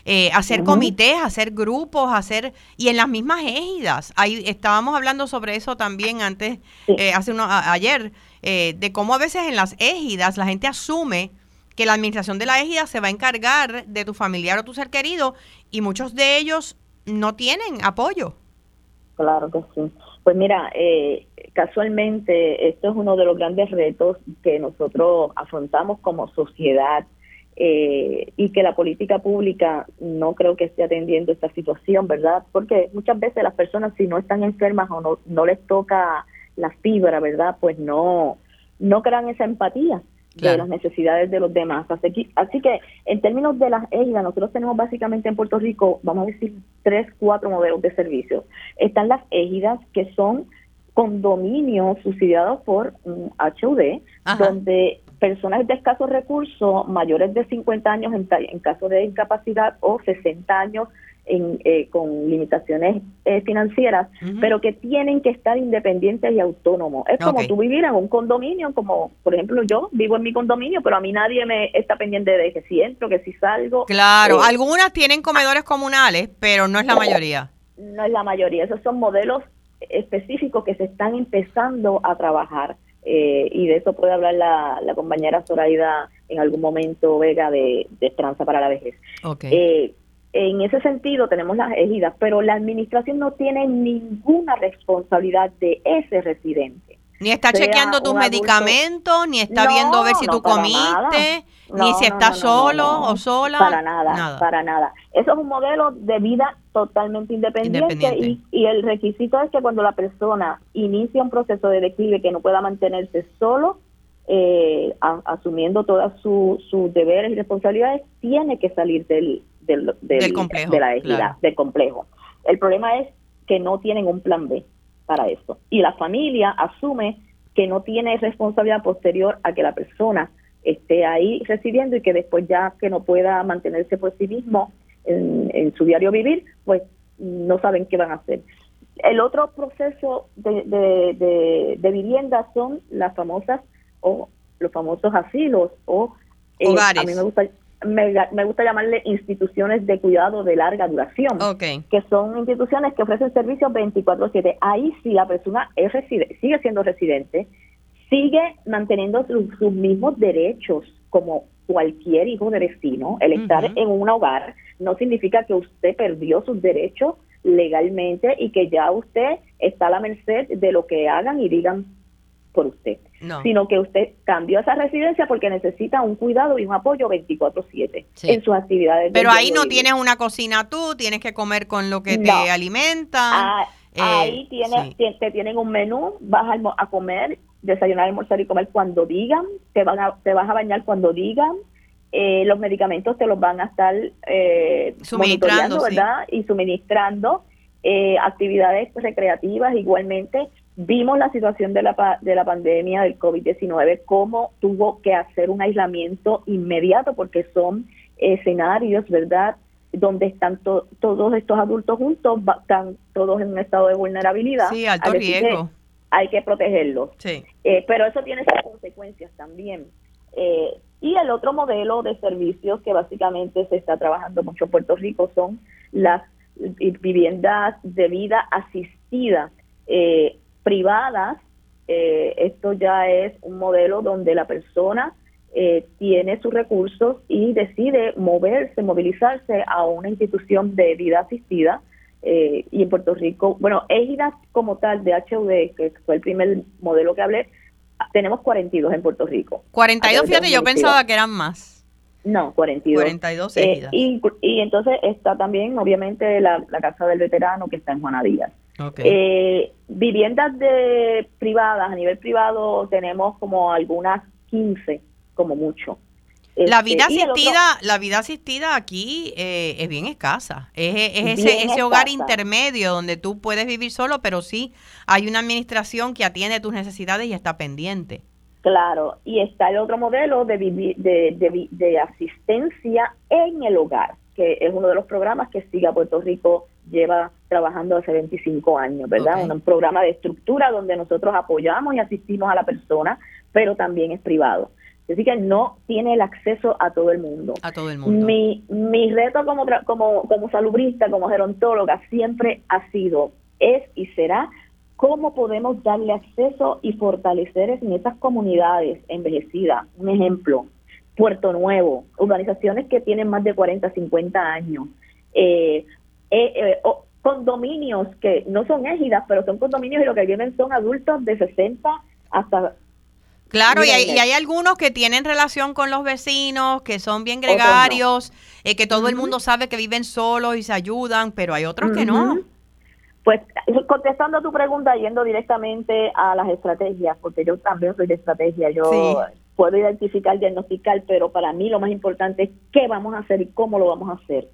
Eh, hacer comités, hacer grupos, hacer y en las mismas égidas. Ahí estábamos hablando sobre eso también antes, eh, hace uno, ayer, eh, de cómo a veces en las égidas la gente asume que la administración de la égida se va a encargar de tu familiar o tu ser querido y muchos de ellos no tienen apoyo. Claro que sí. Pues mira, eh, casualmente esto es uno de los grandes retos que nosotros afrontamos como sociedad eh, y que la política pública no creo que esté atendiendo esta situación, ¿verdad? Porque muchas veces las personas si no están enfermas o no, no les toca la fibra, ¿verdad? Pues no, no crean esa empatía de las necesidades de los demás. Así, así que en términos de las EIDA, nosotros tenemos básicamente en Puerto Rico, vamos a decir, tres, cuatro modelos de servicios. Están las EGIDAS, que son condominios subsidiados por un HUD, donde personas de escasos recursos, mayores de 50 años en, en caso de incapacidad o 60 años eh, con limitaciones eh, financieras, pero que tienen que estar independientes y autónomos. Es como tú vivir en un condominio, como por ejemplo yo vivo en mi condominio, pero a mí nadie me está pendiente de que si entro, que si salgo. Claro, eh, algunas tienen comedores comunales, pero no es la mayoría. No es la mayoría, esos son modelos específicos que se están empezando a trabajar. y de eso puede hablar la, la compañera Zoraida en algún momento, Vega, de, de Esperanza para la Vejez. Okay en ese sentido tenemos las ejidas, pero la administración no tiene ninguna responsabilidad de ese residente. Ni está chequeando tus medicamentos, ni está viendo a ver si tú comiste, ni si estás solo o sola. Para nada, para nada. Eso es un modelo de vida totalmente independiente, Y, el requisito es que cuando la persona inicia un proceso de declive que no pueda mantenerse solo, eh, asumiendo todas sus deberes y responsabilidades, tiene que salir del, del, complejo, de la del complejo. El problema es que no tienen un plan B para eso. Y la familia asume que no tiene responsabilidad posterior a que la persona esté ahí residiendo y que después ya que no pueda mantenerse por sí mismo en, su diario vivir, pues no saben qué van a hacer. El otro proceso de, de, vivienda son las famosas o los famosos asilos o eh, a mí me gusta me, gusta llamarle instituciones de cuidado de larga duración, que son instituciones que ofrecen servicios 24/7. Ahí sí la persona es sigue siendo residente, sigue manteniendo sus, mismos derechos como cualquier hijo de vecino. El estar en un hogar no significa que usted perdió sus derechos legalmente y que ya usted está a la merced de lo que hagan y digan por usted, sino que usted cambió esa residencia porque necesita un cuidado y un apoyo 24/7 en sus actividades. Pero ahí no tienes una cocina tú, tienes que comer con lo que te alimenta. Ah, ahí eh, tienes, te tienen un menú, vas a, comer, desayunar, almorzar y comer cuando digan, te, van a, te vas a bañar cuando digan. Eh, los medicamentos te los van a estar eh, suministrando, ¿verdad? Y suministrando eh, actividades recreativas igualmente Vimos la situación de la, de la pandemia del COVID-19, cómo tuvo que hacer un aislamiento inmediato porque son escenarios, ¿verdad?, donde están todos estos adultos juntos, están todos en un estado de vulnerabilidad. Sí, alto riesgo. Hay que protegerlos. Sí. Eh, pero eso tiene sus consecuencias también. Eh, y el otro modelo de servicios que básicamente se está trabajando mucho en Puerto Rico son las viviendas de vida asistida. Eh, privadas, eh, esto ya es un modelo donde la persona eh, tiene sus recursos y decide moverse, movilizarse a una institución de vida asistida. Eh, y en Puerto Rico, bueno, Égida como tal de HUD, que fue el primer modelo que hablé, tenemos 42 en Puerto Rico. 42, fíjate, yo pensaba que eran más. No, 42. 42 y, y, entonces está también, obviamente, la, la Casa del Veterano que está en Juana Díaz. Eh, viviendas de privadas, a nivel privado tenemos como algunas 15, como mucho. la vida este, asistida, la vida asistida aquí eh, es bien escasa. Es, ese, ese hogar intermedio donde tú puedes vivir solo, pero sí hay una administración que atiende tus necesidades y está pendiente. Claro, y está el otro modelo de, de, de, de asistencia en el hogar, que es uno de los programas que sigue a Puerto Rico lleva trabajando hace 25 años, ¿verdad? Un programa de estructura donde nosotros apoyamos y asistimos a la persona, pero también es privado. Así que no tiene el acceso a todo el mundo. A todo el mundo. Mi, mi reto como, como, como salubrista, como gerontóloga, siempre ha sido, es y será cómo podemos darle acceso y fortalecer en esas comunidades envejecidas. Un ejemplo, Puerto Nuevo, organizaciones que tienen más de 40, 50 años, eh, eh, eh condominios que no son égidas, pero son condominios y lo que vienen son adultos de 60 hasta... Claro, y hay, y hay, algunos que tienen relación con los vecinos, que son bien gregarios, eh, que todo el mundo sabe que viven solos y se ayudan, pero hay otros que no. Pues contestando a tu pregunta, yendo directamente a las estrategias, porque yo también soy de estrategia, yo puedo identificar, diagnosticar, pero para mí lo más importante es qué vamos a hacer y cómo lo vamos a hacer.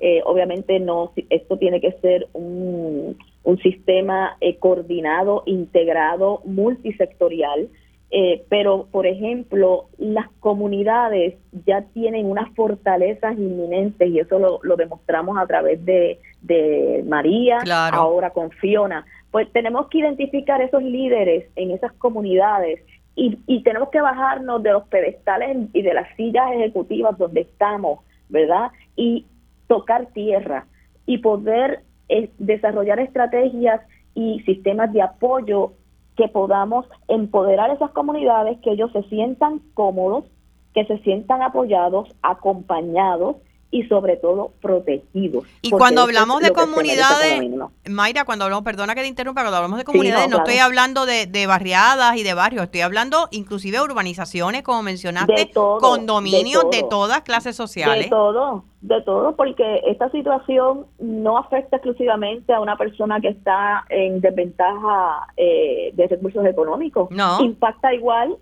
Eh, obviamente no, esto tiene que ser un, un sistema eh, coordinado, integrado, multisectorial, eh, pero por ejemplo, las comunidades ya tienen unas fortalezas inminentes y eso lo, lo demostramos a través de, de María, ahora con Fiona. Pues tenemos que identificar esos líderes en esas comunidades y, y tenemos que bajarnos de los pedestales y de las sillas ejecutivas donde estamos, ¿verdad? Y tocar tierra y poder eh, desarrollar estrategias y sistemas de apoyo que podamos empoderar esas comunidades, que ellos se sientan cómodos, que se sientan apoyados, acompañados y sobre todo protegidos. Y cuando hablamos de comunidades, Mayra, cuando hablamos, perdona que te interrumpa, cuando hablamos de comunidades no, estoy hablando de, de, barriadas y de barrios, estoy hablando inclusive de urbanizaciones, como mencionaste, condominios de, todas clases sociales. De todo, de todo, porque esta situación no afecta exclusivamente a una persona que está en desventaja eh, de recursos económicos. No. Impacta igual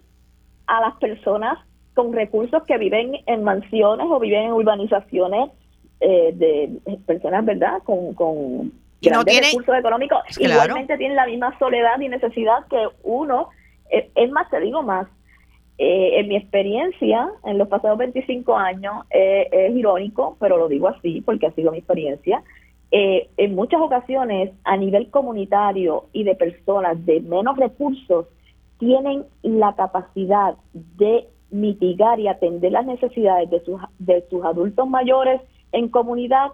a las personas con recursos que viven en mansiones o viven en urbanizaciones eh, de personas, ¿verdad? Con, con grandes recursos económicos. Igualmente tienen la misma soledad y necesidad que uno. Eh, es más, te digo más, eh, en mi experiencia, en los pasados 25 años, es irónico, pero lo digo así porque ha sido mi experiencia, en muchas ocasiones a nivel comunitario y de personas de menos recursos tienen la capacidad de mitigar y atender las necesidades de sus, de sus adultos mayores en comunidad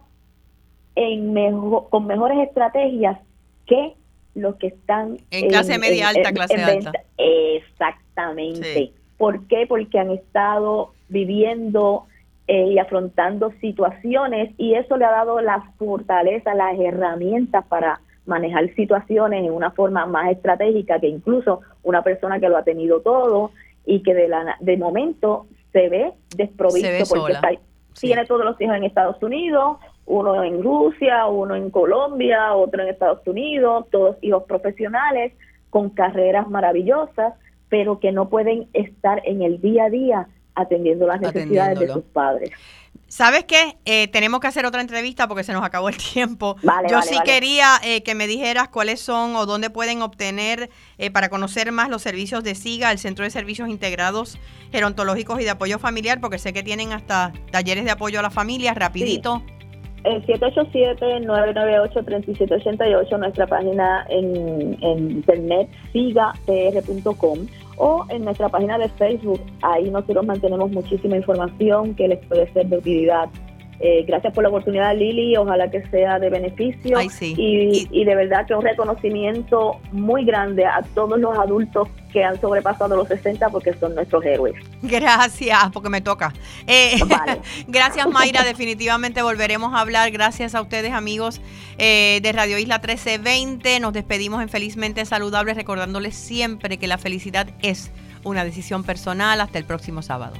en mejor, con mejores estrategias que los que están en clase media alta, clase alta. Exactamente. ¿Por qué? Porque han estado viviendo eh, y afrontando situaciones y eso le ha dado la fortaleza, las herramientas para manejar situaciones en una forma más estratégica que incluso una persona que lo ha tenido todo y que de, la, de momento se ve desprovisto porque tiene todos los hijos en Estados Unidos, uno en Rusia, uno en Colombia, otro en Estados Unidos, todos hijos profesionales con carreras maravillosas, pero que no pueden estar en el día a día atendiendo las necesidades de sus padres. ¿Sabes qué? Eh, tenemos que hacer otra entrevista porque se nos acabó el tiempo. Yo sí quería eh, que me dijeras cuáles son o dónde pueden obtener eh, para conocer más los servicios de SIGA, el Centro de Servicios Integrados Gerontológicos y de Apoyo Familiar, porque sé que tienen hasta talleres de apoyo a la familia, rapidito. El 787-998-3788, nuestra página en, en internet, sigapr.com o en nuestra página de Facebook. Ahí nosotros mantenemos muchísima información que les puede ser de utilidad. Eh, gracias por la oportunidad, Lili. Ojalá que sea de beneficio. y, y, de verdad que un reconocimiento muy grande a todos los adultos que han sobrepasado los 60 porque son nuestros héroes. Gracias, porque me toca. Eh, gracias, Mayra. Definitivamente volveremos a hablar. Gracias a ustedes, amigos eh, de Radio Isla 1320. Nos despedimos en Felizmente Saludables, recordándoles siempre que la felicidad es una decisión personal. Hasta el próximo sábado.